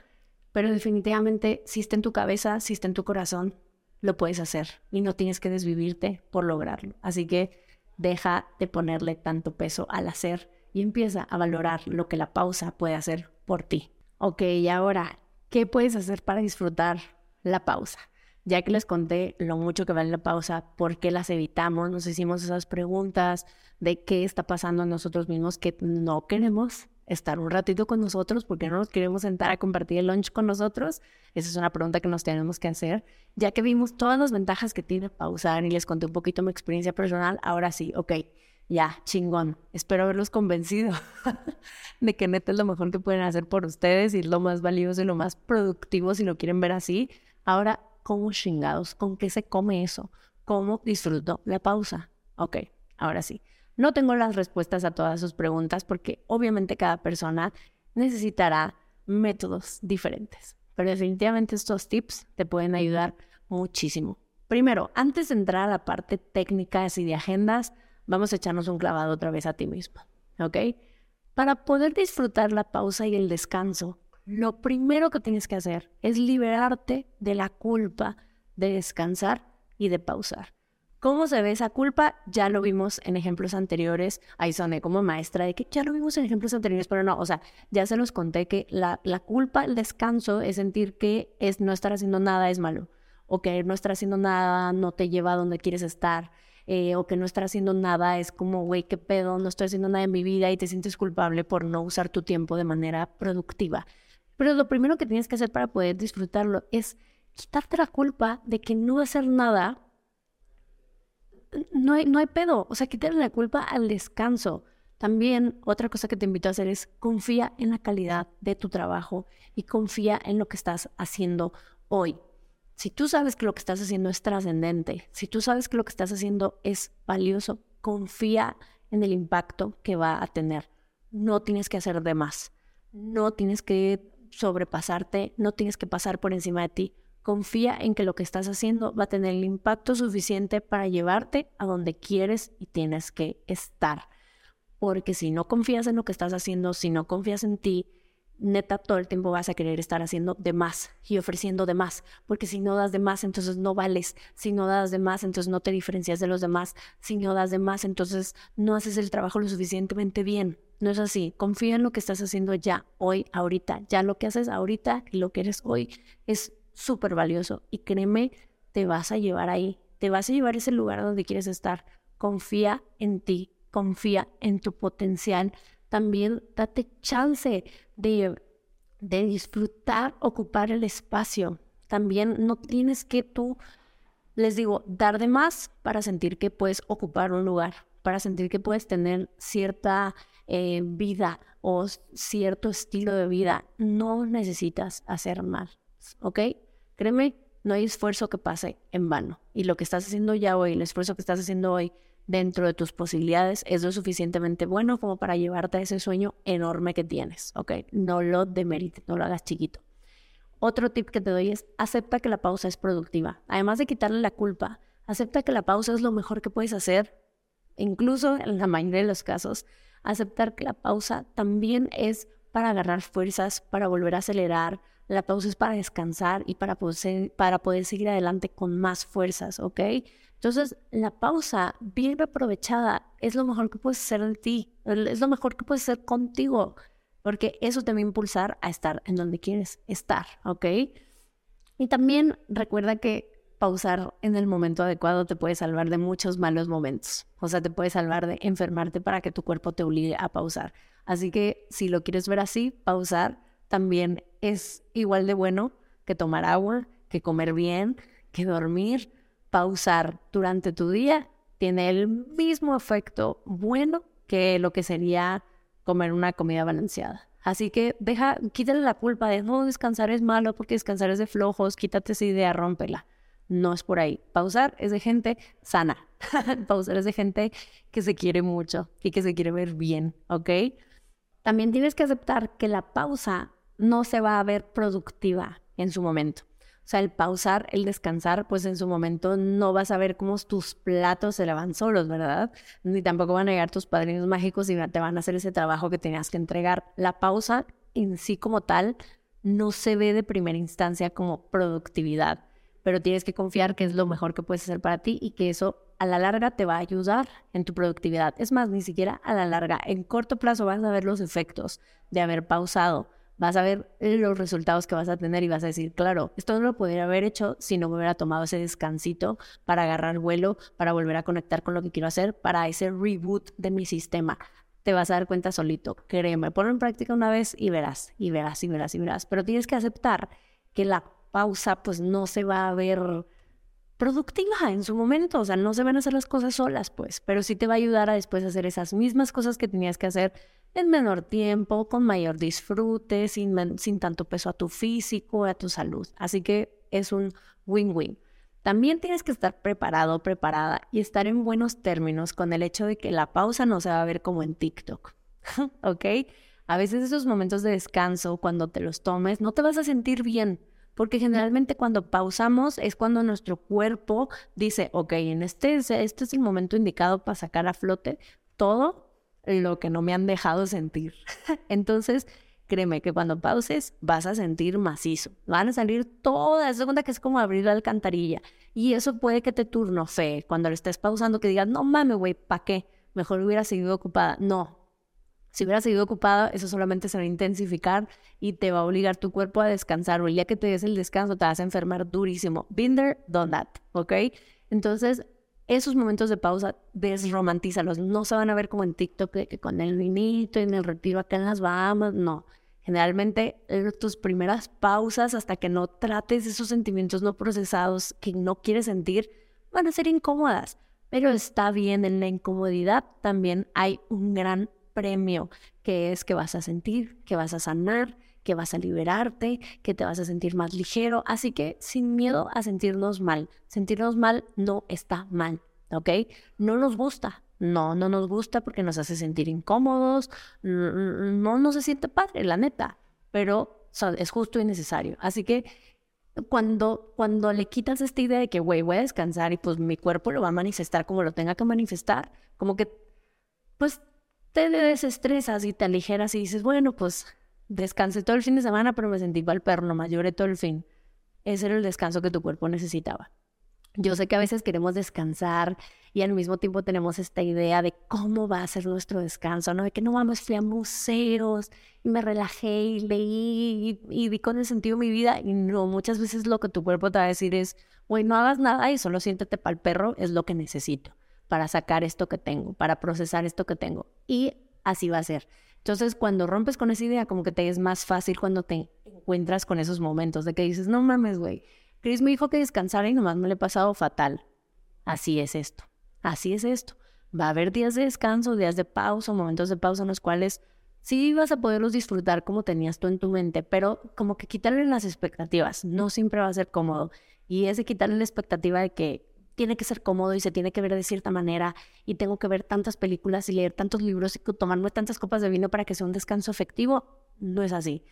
pero definitivamente si está en tu cabeza, si está en tu corazón, lo puedes hacer y no tienes que desvivirte por lograrlo. Así que deja de ponerle tanto peso al hacer y empieza a valorar lo que la pausa puede hacer por ti. Ok, y ahora, ¿qué puedes hacer para disfrutar la pausa? Ya que les conté lo mucho que vale la pausa, por qué las evitamos, nos hicimos esas preguntas de qué está pasando en nosotros mismos que no queremos estar un ratito con nosotros, porque no nos queremos sentar a compartir el lunch con nosotros? Esa es una pregunta que nos tenemos que hacer. Ya que vimos todas las ventajas que tiene pausar y les conté un poquito mi experiencia personal, ahora sí, ok, ya, chingón. Espero haberlos convencido de que neta es lo mejor que pueden hacer por ustedes y es lo más valioso y lo más productivo si lo quieren ver así. Ahora, ¿cómo chingados? ¿Con qué se come eso? ¿Cómo disfruto la pausa? Ok, ahora sí. No tengo las respuestas a todas sus preguntas porque obviamente cada persona necesitará métodos diferentes. Pero definitivamente estos tips te pueden ayudar muchísimo. Primero, antes de entrar a la parte técnica y de agendas, vamos a echarnos un clavado otra vez a ti mismo. ¿Ok? Para poder disfrutar la pausa y el descanso, lo primero que tienes que hacer es liberarte de la culpa de descansar y de pausar. ¿Cómo se ve esa culpa? Ya lo vimos en ejemplos anteriores. Ahí soné como maestra de que ya lo vimos en ejemplos anteriores, pero no, o sea, ya se los conté que la, la culpa, el descanso, es sentir que es no estar haciendo nada es malo, o que no estar haciendo nada no te lleva donde quieres estar, eh, o que no estar haciendo nada es como, güey, qué pedo, no estoy haciendo nada en mi vida y te sientes culpable por no usar tu tiempo de manera productiva. Pero lo primero que tienes que hacer para poder disfrutarlo es quitarte la culpa de que no hacer nada no hay, no hay pedo. O sea, quitarle la culpa al descanso. También otra cosa que te invito a hacer es confía en la calidad de tu trabajo y confía en lo que estás haciendo hoy. Si tú sabes que lo que estás haciendo es trascendente, si tú sabes que lo que estás haciendo es valioso, confía en el impacto que va a tener. No tienes que hacer de más, no tienes que sobrepasarte, no tienes que pasar por encima de ti. Confía en que lo que estás haciendo va a tener el impacto suficiente para llevarte a donde quieres y tienes que estar. Porque si no confías en lo que estás haciendo, si no confías en ti, neta todo el tiempo vas a querer estar haciendo de más y ofreciendo de más, porque si no das de más, entonces no vales, si no das de más, entonces no te diferencias de los demás, si no das de más, entonces no haces el trabajo lo suficientemente bien. No es así, confía en lo que estás haciendo ya, hoy, ahorita, ya lo que haces ahorita y lo que eres hoy es súper valioso. Y créeme, te vas a llevar ahí, te vas a llevar ese lugar donde quieres estar. Confía en ti, confía en tu potencial. También date chance de, de disfrutar, ocupar el espacio. También no tienes que tú, les digo, dar de más para sentir que puedes ocupar un lugar, para sentir que puedes tener cierta eh, vida o cierto estilo de vida. No necesitas hacer mal. ¿ok? Créeme, no hay esfuerzo que pase en vano. Y lo que estás haciendo ya hoy, el esfuerzo que estás haciendo hoy dentro de tus posibilidades es lo suficientemente bueno como para llevarte a ese sueño enorme que tienes, ¿ok? No lo demerites, no lo hagas chiquito. Otro tip que te doy es acepta que la pausa es productiva. Además de quitarle la culpa, acepta que la pausa es lo mejor que puedes hacer. Incluso en la mayoría de los casos, aceptar que la pausa también es para agarrar fuerzas, para volver a acelerar, la pausa es para descansar y para poder, para poder seguir adelante con más fuerzas, ¿ok? Entonces, la pausa bien aprovechada es lo mejor que puedes hacer de ti, es lo mejor que puedes hacer contigo, porque eso te va a impulsar a estar en donde quieres estar, ¿ok? Y también recuerda que pausar en el momento adecuado te puede salvar de muchos malos momentos. O sea, te puede salvar de enfermarte para que tu cuerpo te obligue a pausar. Así que si lo quieres ver así, pausar también es igual de bueno que tomar agua, que comer bien, que dormir. Pausar durante tu día tiene el mismo efecto bueno que lo que sería comer una comida balanceada. Así que deja, quítale la culpa de no descansar es malo porque descansar es de flojos, quítate esa idea, rómpela. No es por ahí. Pausar es de gente sana. Pausar es de gente que se quiere mucho y que se quiere ver bien, ¿ok? También tienes que aceptar que la pausa no se va a ver productiva en su momento. O sea, el pausar, el descansar, pues en su momento no vas a ver cómo tus platos se lavan solos, ¿verdad? Ni tampoco van a llegar tus padrinos mágicos y te van a hacer ese trabajo que tenías que entregar. La pausa en sí como tal no se ve de primera instancia como productividad, pero tienes que confiar que es lo mejor que puedes hacer para ti y que eso a la larga te va a ayudar en tu productividad. Es más, ni siquiera a la larga, en corto plazo vas a ver los efectos de haber pausado vas a ver los resultados que vas a tener y vas a decir, claro, esto no lo podría haber hecho si no me hubiera tomado ese descansito para agarrar vuelo, para volver a conectar con lo que quiero hacer, para ese reboot de mi sistema. Te vas a dar cuenta solito, créeme, ponlo en práctica una vez y verás, y verás, y verás, y verás. Pero tienes que aceptar que la pausa pues no se va a ver productiva en su momento, o sea, no se van a hacer las cosas solas, pues, pero sí te va a ayudar a después hacer esas mismas cosas que tenías que hacer en menor tiempo, con mayor disfrute, sin, sin tanto peso a tu físico, a tu salud. Así que es un win-win. También tienes que estar preparado, preparada y estar en buenos términos con el hecho de que la pausa no se va a ver como en TikTok. ¿Ok? A veces esos momentos de descanso, cuando te los tomes, no te vas a sentir bien, porque generalmente cuando pausamos es cuando nuestro cuerpo dice, ok, en este, este es el momento indicado para sacar a flote todo lo que no me han dejado sentir. Entonces, créeme que cuando pauses vas a sentir macizo. Van a salir todas, se cuenta que es como abrir la alcantarilla. Y eso puede que te turno fe cuando lo estés pausando, que digas, no mames, güey, ¿para qué? Mejor hubiera seguido ocupada. No. Si hubiera seguido ocupada, eso solamente se va a intensificar y te va a obligar tu cuerpo a descansar. O el día que te des el descanso, te vas a enfermar durísimo. There, done that. ¿Ok? Entonces, esos momentos de pausa, desromantízalos. No se van a ver como en TikTok, que con el vinito y en el retiro acá en las Bahamas. No. Generalmente, tus primeras pausas, hasta que no trates esos sentimientos no procesados que no quieres sentir, van a ser incómodas. Pero está bien, en la incomodidad también hay un gran premio, que es que vas a sentir, que vas a sanar, que vas a liberarte, que te vas a sentir más ligero. Así que sin miedo a sentirnos mal. Sentirnos mal no está mal, ¿ok? No nos gusta. No, no nos gusta porque nos hace sentir incómodos. No, no se siente padre, la neta. Pero es justo y necesario. Así que cuando, cuando le quitas esta idea de que, güey, voy a descansar y pues mi cuerpo lo va a manifestar como lo tenga que manifestar, como que, pues te desestresas y te aligeras y dices, bueno, pues descansé todo el fin de semana, pero me sentí para el perro, nomás lloré todo el fin. Ese era el descanso que tu cuerpo necesitaba. Yo sé que a veces queremos descansar y al mismo tiempo tenemos esta idea de cómo va a ser nuestro descanso, ¿no? De que no vamos, fui a museos y me relajé y leí y, vi con el sentido mi vida. Y no, muchas veces lo que tu cuerpo te va a decir es, güey, no hagas nada y solo siéntete para el perro, es lo que necesito para sacar esto que tengo, para procesar esto que tengo. Y así va a ser. Entonces, cuando rompes con esa idea, como que te es más fácil cuando te encuentras con esos momentos de que dices, no mames, güey, Chris me dijo que descansara y nomás me lo he pasado fatal. Así es esto, así es esto. Va a haber días de descanso, días de pausa, momentos de pausa en los cuales sí vas a poderlos disfrutar como tenías tú en tu mente, pero como que quitarle las expectativas, no siempre va a ser cómodo. Y es de quitarle la expectativa de que tiene que ser cómodo y se tiene que ver de cierta manera y tengo que ver tantas películas y leer tantos libros y tomarme tantas copas de vino para que sea un descanso efectivo, no es así.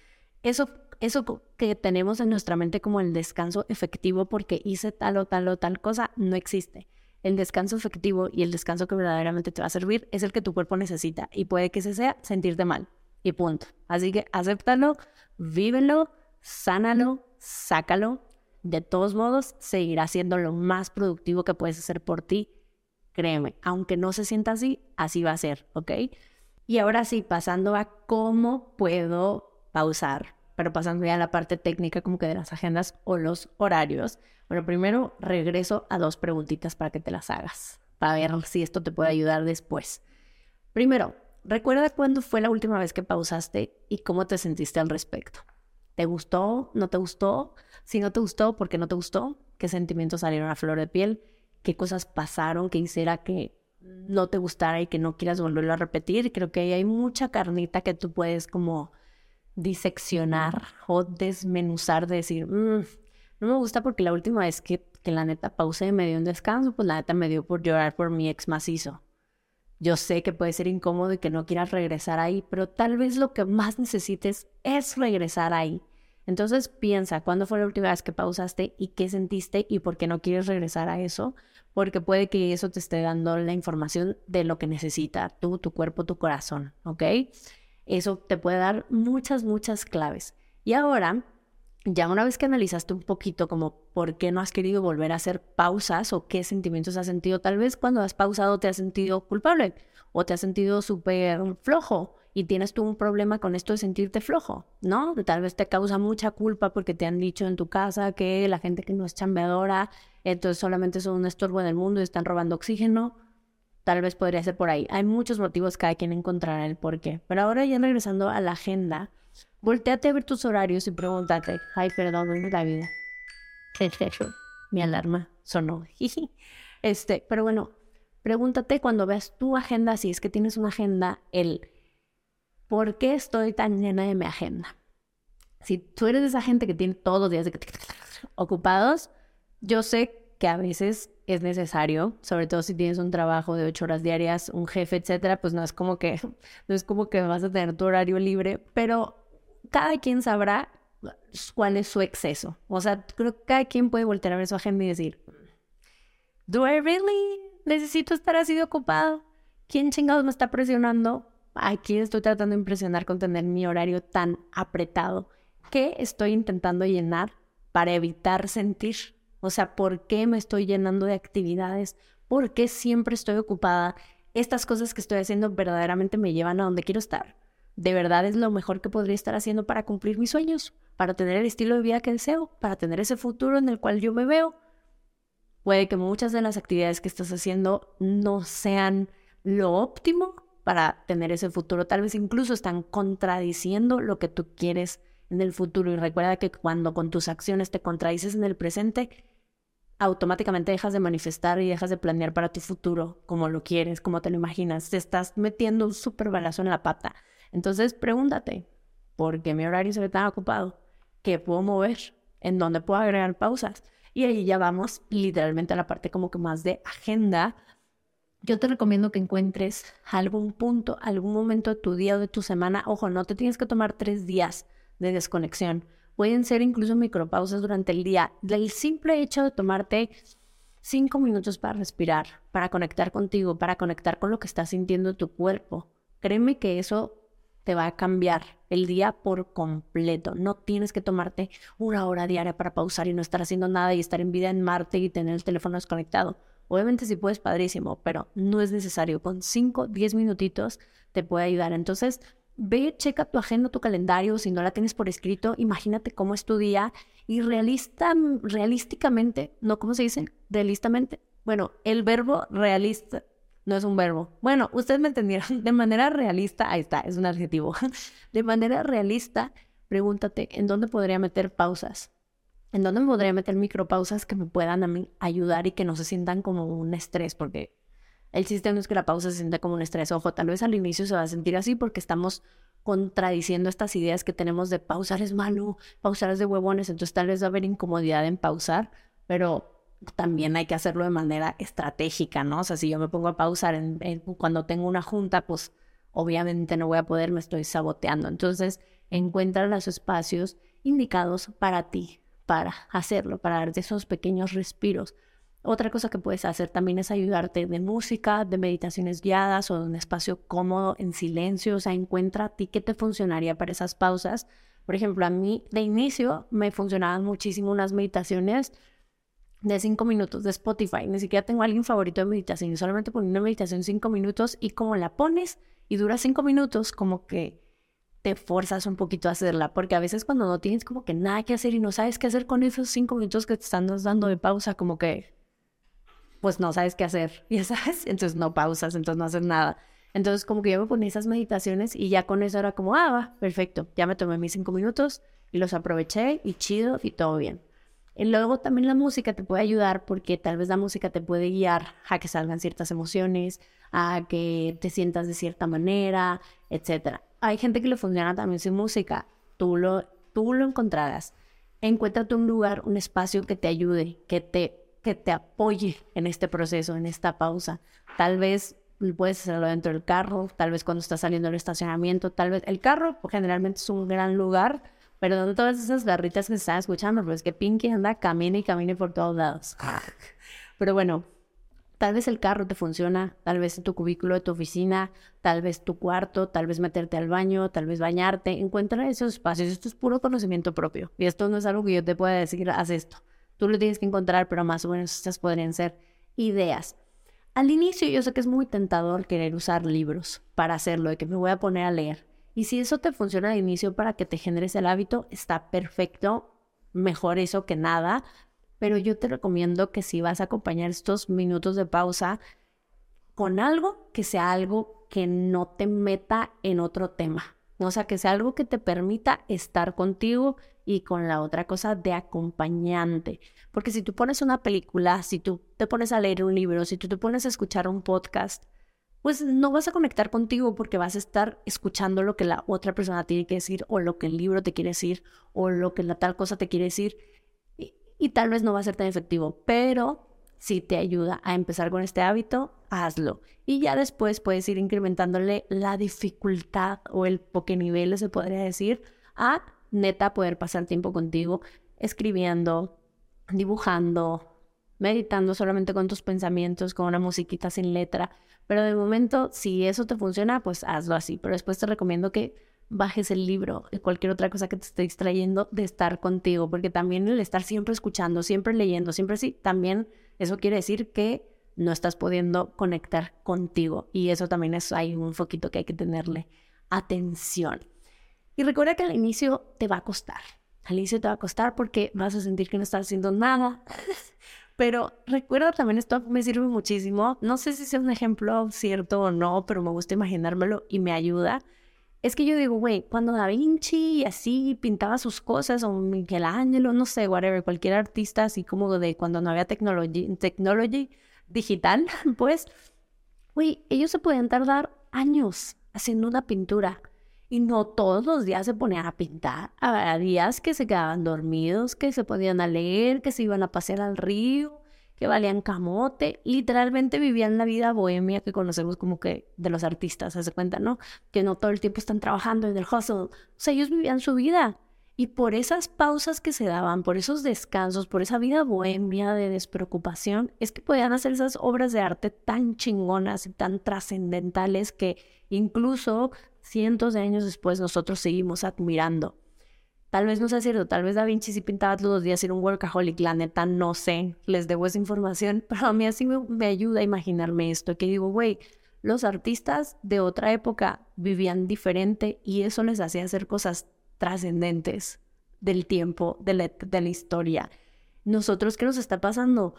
Eso, eso que tenemos en nuestra mente como el descanso efectivo porque hice tal o tal o tal cosa, no existe. El descanso efectivo y el descanso que verdaderamente te va a servir es el que tu cuerpo necesita y puede que ese sea sentirte mal y punto. Así que acéptalo, vívelo, sánalo, sácalo de todos modos, seguirá siendo lo más productivo que puedes hacer por ti. Créeme, aunque no se sienta así, así va a ser, ¿ok? Y ahora sí, pasando a cómo puedo pausar, pero pasando ya a la parte técnica como que de las agendas o los horarios. Bueno, primero regreso a dos preguntitas para que te las hagas, para ver si esto te puede ayudar después. Primero, recuerda cuándo fue la última vez que pausaste y cómo te sentiste al respecto. ¿Te gustó? ¿No te gustó? Si no te gustó, ¿por qué no te gustó? ¿Qué sentimientos salieron a flor de piel? ¿Qué cosas pasaron que hiciera que no te gustara y que no quieras volverlo a repetir? Creo que ahí hay mucha carnita que tú puedes como diseccionar o desmenuzar, de decir, mm, no me gusta porque la última vez que, que la neta pausé y me dio un descanso, pues la neta me dio por llorar por mi ex macizo. Yo sé que puede ser incómodo y que no quieras regresar ahí, pero tal vez lo que más necesites es regresar ahí. Entonces piensa, ¿cuándo fue la última vez que pausaste y qué sentiste y por qué no quieres regresar a eso? Porque puede que eso te esté dando la información de lo que necesita tú, tu cuerpo, tu corazón, ¿ok? Eso te puede dar muchas, muchas claves. Y ahora, ya una vez que analizaste un poquito como por qué no has querido volver a hacer pausas o qué sentimientos has sentido, tal vez cuando has pausado te has sentido culpable o te has sentido súper flojo y tienes tú un problema con esto de sentirte flojo, ¿no? Tal vez te causa mucha culpa porque te han dicho en tu casa que la gente que no es chambeadora, entonces solamente son un estorbo en el mundo y están robando oxígeno Tal vez podría ser por ahí. Hay muchos motivos, cada quien encontrará el por qué. Pero ahora ya regresando a la agenda, volteate a ver tus horarios y pregúntate, ay, perdón, ¿dónde es la vida? Mi alarma sonó. este, pero bueno, pregúntate cuando veas tu agenda, si es que tienes una agenda, el ¿por qué estoy tan llena de mi agenda? Si tú eres de esa gente que tiene todos los días ocupados, yo sé que a veces es necesario, sobre todo si tienes un trabajo de ocho horas diarias, un jefe, etcétera, pues no es como que, no es como que vas a tener tu horario libre, pero cada quien sabrá cuál es su exceso. O sea, creo que cada quien puede voltear a ver su agenda y decir, ¿Do I really necesito estar así de ocupado? ¿Quién chingados me está presionando? Aquí estoy tratando de impresionar con tener mi horario tan apretado. ¿Qué estoy intentando llenar para evitar sentir o sea, ¿por qué me estoy llenando de actividades? ¿Por qué siempre estoy ocupada? Estas cosas que estoy haciendo verdaderamente me llevan a donde quiero estar. De verdad es lo mejor que podría estar haciendo para cumplir mis sueños, para tener el estilo de vida que deseo, para tener ese futuro en el cual yo me veo. Puede que muchas de las actividades que estás haciendo no sean lo óptimo para tener ese futuro. Tal vez incluso están contradiciendo lo que tú quieres en el futuro. Y recuerda que cuando con tus acciones te contradices en el presente, automáticamente dejas de manifestar y dejas de planear para tu futuro como lo quieres, como te lo imaginas. Te estás metiendo un súper balazo en la pata. Entonces pregúntate, ¿por qué mi horario se ve tan ocupado? ¿Qué puedo mover? ¿En dónde puedo agregar pausas? Y ahí ya vamos literalmente a la parte como que más de agenda. Yo te recomiendo que encuentres algún punto, algún momento de tu día o de tu semana. Ojo, no te tienes que tomar tres días de desconexión. Pueden ser incluso micropausas durante el día. Del simple hecho de tomarte cinco minutos para respirar, para conectar contigo, para conectar con lo que está sintiendo tu cuerpo. Créeme que eso te va a cambiar el día por completo. No tienes que tomarte una hora diaria para pausar y no estar haciendo nada y estar en vida en Marte y tener el teléfono desconectado. Obviamente si puedes, padrísimo, pero no es necesario. Con 5, 10 minutitos te puede ayudar. Entonces, ve, checa tu agenda, tu calendario, si no la tienes por escrito, imagínate cómo es tu día y realista, realísticamente, no, ¿cómo se dice? Realistamente. Bueno, el verbo realista no es un verbo. Bueno, ustedes me entendieron. De manera realista, ahí está, es un adjetivo. De manera realista, pregúntate, ¿en dónde podría meter pausas? ¿En dónde me podría meter micropausas que me puedan a mí ayudar y que no se sientan como un estrés? Porque el chiste no es que la pausa se sienta como un estrés. Ojo, tal vez al inicio se va a sentir así porque estamos contradiciendo estas ideas que tenemos de pausar es malo, pausar es de huevones, entonces tal vez va a haber incomodidad en pausar, pero también hay que hacerlo de manera estratégica, ¿no? O sea, si yo me pongo a pausar cuando tengo una junta, pues obviamente no voy a poder, me estoy saboteando. Entonces, encuentra los espacios indicados para ti, para hacerlo, para darte esos pequeños respiros otra cosa que puedes hacer también es ayudarte de música, de meditaciones guiadas o de un espacio cómodo en silencio. O sea, encuentra a ti qué te funcionaría para esas pausas. Por ejemplo, a mí de inicio me funcionaban muchísimo unas meditaciones de cinco minutos de Spotify. Ni siquiera tengo a alguien favorito de meditación. Solamente pongo una meditación cinco minutos y como la pones y dura cinco minutos, como que te forzas un poquito a hacerla. Porque a veces cuando no tienes como que nada que hacer y no sabes qué hacer con esos cinco minutos que te están dando de pausa, como que pues no sabes qué hacer, ya sabes, entonces no pausas, entonces no haces nada. Entonces, como que yo me ponía esas meditaciones y ya con eso era como, ah, va, perfecto, ya me tomé mis cinco minutos y los aproveché y chido y todo bien. Y luego también la música te puede ayudar porque tal vez la música te puede guiar a que salgan ciertas emociones, a que te sientas de cierta manera, etc. Hay gente que le funciona también sin música. Tú lo, tú lo encontrarás. Encuéntrate un lugar, un espacio que te ayude, que te, que te apoye en este proceso, en esta pausa. Tal vez puedes hacerlo dentro del carro, tal vez cuando estás saliendo del estacionamiento, tal vez el carro generalmente es un gran lugar, pero no todas esas garritas que se están escuchando, pues que Pinky anda, camina y camine por todos lados. Pero bueno, tal vez el carro te funciona, tal vez tu cubículo de tu oficina, tal vez tu cuarto, tal vez meterte al baño, tal vez bañarte. Encuentra esos espacios. Esto es puro conocimiento propio. Y esto no es algo que yo te pueda decir, haz esto. Tú lo tienes que encontrar, pero más o menos estas podrían ser ideas. Al inicio yo sé que es muy tentador querer usar libros para hacerlo, de que me voy a poner a leer. Y si eso te funciona al inicio para que te generes el hábito, está perfecto, mejor eso que nada. Pero yo te recomiendo que si vas a acompañar estos minutos de pausa con algo que sea algo que no te meta en otro tema. O sea, que sea algo que te permita estar contigo y con la otra cosa de acompañante. Porque si tú pones una película, si tú te pones a leer un libro, si tú te pones a escuchar un podcast, pues no vas a conectar contigo porque vas a estar escuchando lo que la otra persona tiene que decir o lo que el libro te quiere decir o lo que la tal cosa te quiere decir y, tal vez no va a ser tan efectivo, pero si te ayuda a empezar con este hábito, hazlo. Y ya después puedes ir incrementándole la dificultad o el nivel, se podría decir, a neta poder pasar tiempo contigo escribiendo, dibujando, meditando solamente con tus pensamientos, con una musiquita sin letra. Pero de momento, si eso te funciona, pues hazlo así. Pero después te recomiendo que bajes el libro y cualquier otra cosa que te esté distrayendo de estar contigo, porque también el estar siempre escuchando, siempre leyendo, siempre sí, también eso quiere decir que no estás pudiendo conectar contigo y eso también es ahí un foquito que hay que tenerle atención. Y recuerda que al inicio te va a costar. Al inicio te va a costar porque vas a sentir que no estás haciendo nada. Pero recuerda también, esto me sirve muchísimo. No sé si es un ejemplo cierto o no, pero me gusta imaginármelo y me ayuda. Es que yo digo, güey, cuando Da Vinci así pintaba sus cosas, o Michelangelo, no sé, whatever, cualquier artista así como de cuando no había technology, technology digital, pues, güey, ellos se podían tardar años haciendo una pintura. Y no todos los días se ponían a pintar. Había días que se quedaban dormidos, que se podían a leer, que se iban a pasear al río, que valían camote. Literalmente vivían la vida bohemia que conocemos como que de los artistas, se cuenta, ¿no? Que no todo el tiempo están trabajando en el hustle. O sea, ellos vivían su vida. Y por esas pausas que se daban, por esos descansos, por esa vida bohemia de despreocupación, es que podían hacer esas obras de arte tan chingonas y tan trascendentales que incluso cientos de años después nosotros seguimos admirando. Tal vez no sea cierto, tal vez Da Vinci sí pintaba todos los días, era un workaholic, la neta no sé, les debo esa información, pero a mí así me, ayuda a imaginarme esto, que digo, güey, los artistas de otra época vivían diferente y eso les hacía hacer cosas trascendentes del tiempo, de la, de la historia. Nosotros, ¿qué nos está pasando?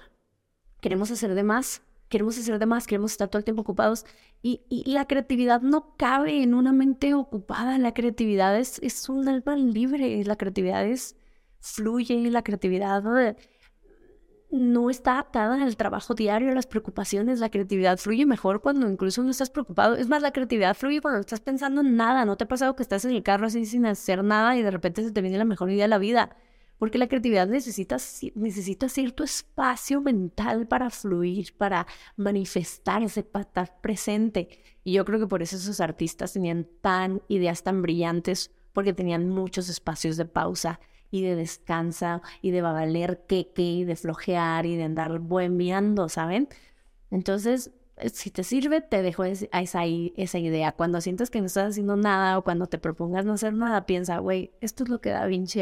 Queremos hacer de más, queremos hacer de más, queremos estar todo el tiempo ocupados y, la creatividad no cabe en una mente ocupada, la creatividad es, es un alma libre, la creatividad es, fluye, la creatividad no está atada al trabajo diario, a las preocupaciones, la creatividad fluye mejor cuando incluso no estás preocupado, es más, la creatividad fluye cuando estás pensando en nada, no te ha pasado que estás en el carro así sin hacer nada y de repente se te viene la mejor idea de la vida porque la creatividad necesita, necesita cierto espacio mental para fluir, para manifestarse, para estar presente. Y yo creo que por eso esos artistas tenían tan ideas tan brillantes, porque tenían muchos espacios de pausa y de descansa y de valer queque y de flojear y de andar bohemiando, ¿saben? Entonces, si te sirve, te dejo esa, idea. Cuando sientes que no estás haciendo nada o cuando te propongas no hacer nada, piensa, güey, esto es lo que Da Vinci.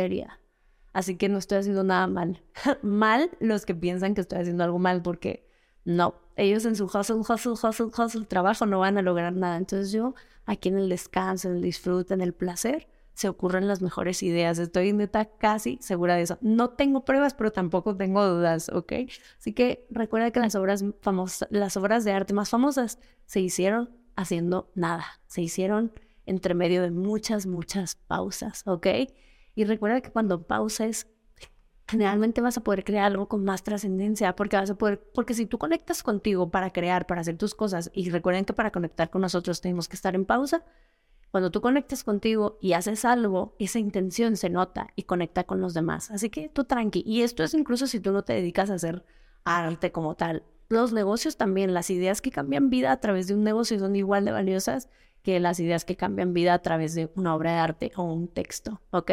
Así que no estoy haciendo nada mal. mal los que piensan que estoy haciendo algo mal porque no, ellos en su hustle, hustle, hustle, hustle, trabajo no van a lograr nada. Entonces yo aquí en el descanso, en el disfrute, en el placer, se ocurren las mejores ideas. Estoy neta casi segura de eso. No tengo pruebas, pero tampoco tengo dudas, ¿ok? Así que recuerda que las obras famosas, las obras de arte más famosas se hicieron haciendo nada, se hicieron entre medio de muchas, muchas pausas, ¿ok? Y recuerda que cuando pauses, generalmente vas a poder crear algo con más trascendencia, porque vas a poder, porque si tú conectas contigo para crear, para hacer tus cosas, y recuerden que para conectar con nosotros tenemos que estar en pausa, cuando tú conectas contigo y haces algo, esa intención se nota y conecta con los demás. Así que tú tranqui. Y esto es incluso si tú no te dedicas a hacer arte como tal. Los negocios también, las ideas que cambian vida a través de un negocio son igual de valiosas que las ideas que cambian vida a través de una obra de arte o un texto, ¿ok?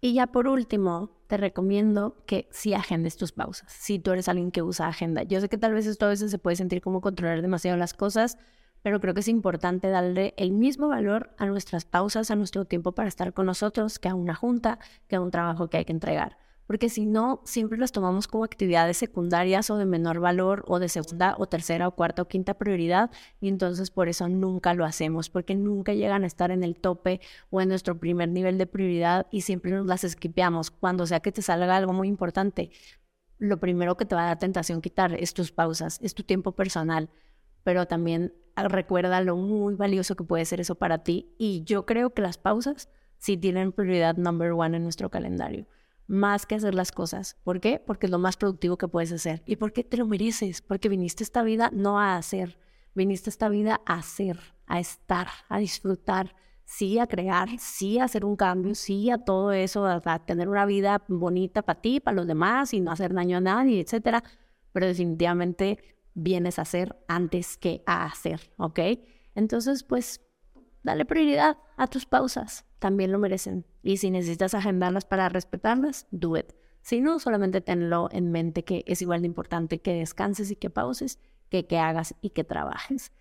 Y ya por último, te recomiendo que sí agendes tus pausas. Si tú eres alguien que usa agenda, yo sé que tal vez esto a veces se puede sentir como controlar demasiado las cosas, pero creo que es importante darle el mismo valor a nuestras pausas, a nuestro tiempo para estar con nosotros, que a una junta, que a un trabajo que hay que entregar porque si no, siempre las tomamos como actividades secundarias o de menor valor o de segunda o tercera o cuarta o quinta prioridad y entonces por eso nunca lo hacemos, porque nunca llegan a estar en el tope o en nuestro primer nivel de prioridad y siempre nos las esquipeamos. Cuando sea que te salga algo muy importante, lo primero que te va a dar tentación quitar es tus pausas, es tu tiempo personal, pero también recuerda lo muy valioso que puede ser eso para ti y yo creo que las pausas sí tienen prioridad number one en nuestro calendario más que hacer las cosas. ¿Por qué? Porque es lo más productivo que puedes hacer. ¿Y por qué te lo mereces? Porque viniste esta vida no a hacer, viniste esta vida a hacer, a estar, a disfrutar, sí a crear, sí a hacer un cambio, sí a todo eso, a, tener una vida bonita para ti, para los demás y no hacer daño a nadie, etcétera. Pero definitivamente vienes a hacer antes que a hacer, ¿ok? Entonces, pues, dale prioridad a tus pausas también lo merecen. Y si necesitas agendarlas para respetarlas, do it. Si no, solamente tenlo en mente que es igual de importante que descanses y que pauses, que que hagas y que trabajes.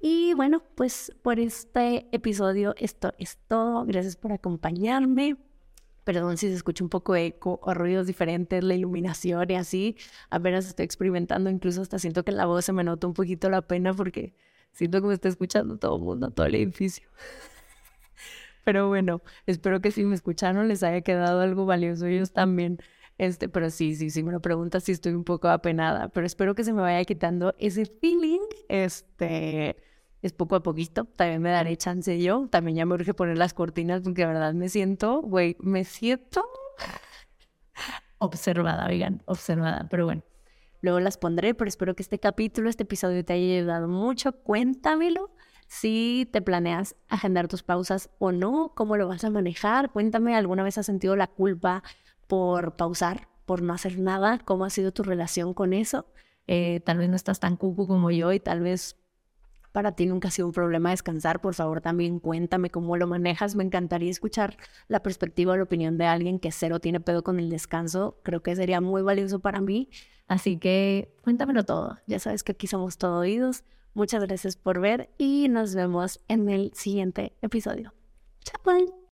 Y bueno, pues por este episodio esto es todo. Gracias por acompañarme. Perdón si se escucha un poco eco o ruidos diferentes, la iluminación y así. Apenas estoy experimentando, incluso hasta siento que la voz se me nota un poquito la pena porque siento que me está escuchando todo el mundo, todo el edificio. Pero bueno, espero que si me escucharon les haya quedado algo valioso ellos también. Este, pero sí, sí, sí, me lo preguntas si estoy un poco apenada, pero espero que se me vaya quitando ese feeling, este, es poco a poquito, también me daré chance yo, también ya me urge poner las cortinas porque de verdad me siento, güey, me siento observada, oigan, observada, pero bueno, luego las pondré, pero espero que este capítulo, este episodio te haya ayudado mucho, cuéntamelo si te planeas agendar tus pausas o no, cómo lo vas a manejar. Cuéntame, ¿alguna vez has sentido la culpa por pausar, por no hacer nada? ¿Cómo ha sido tu relación con eso? Eh, tal vez no estás tan cucu como yo y tal vez para ti nunca ha sido un problema descansar. Por favor, también cuéntame cómo lo manejas. Me encantaría escuchar la perspectiva o la opinión de alguien que cero tiene pedo con el descanso. Creo que sería muy valioso para mí. Así que cuéntamelo todo. Ya sabes que aquí somos todo oídos. Muchas gracias por ver y nos vemos en el siguiente episodio. Chao.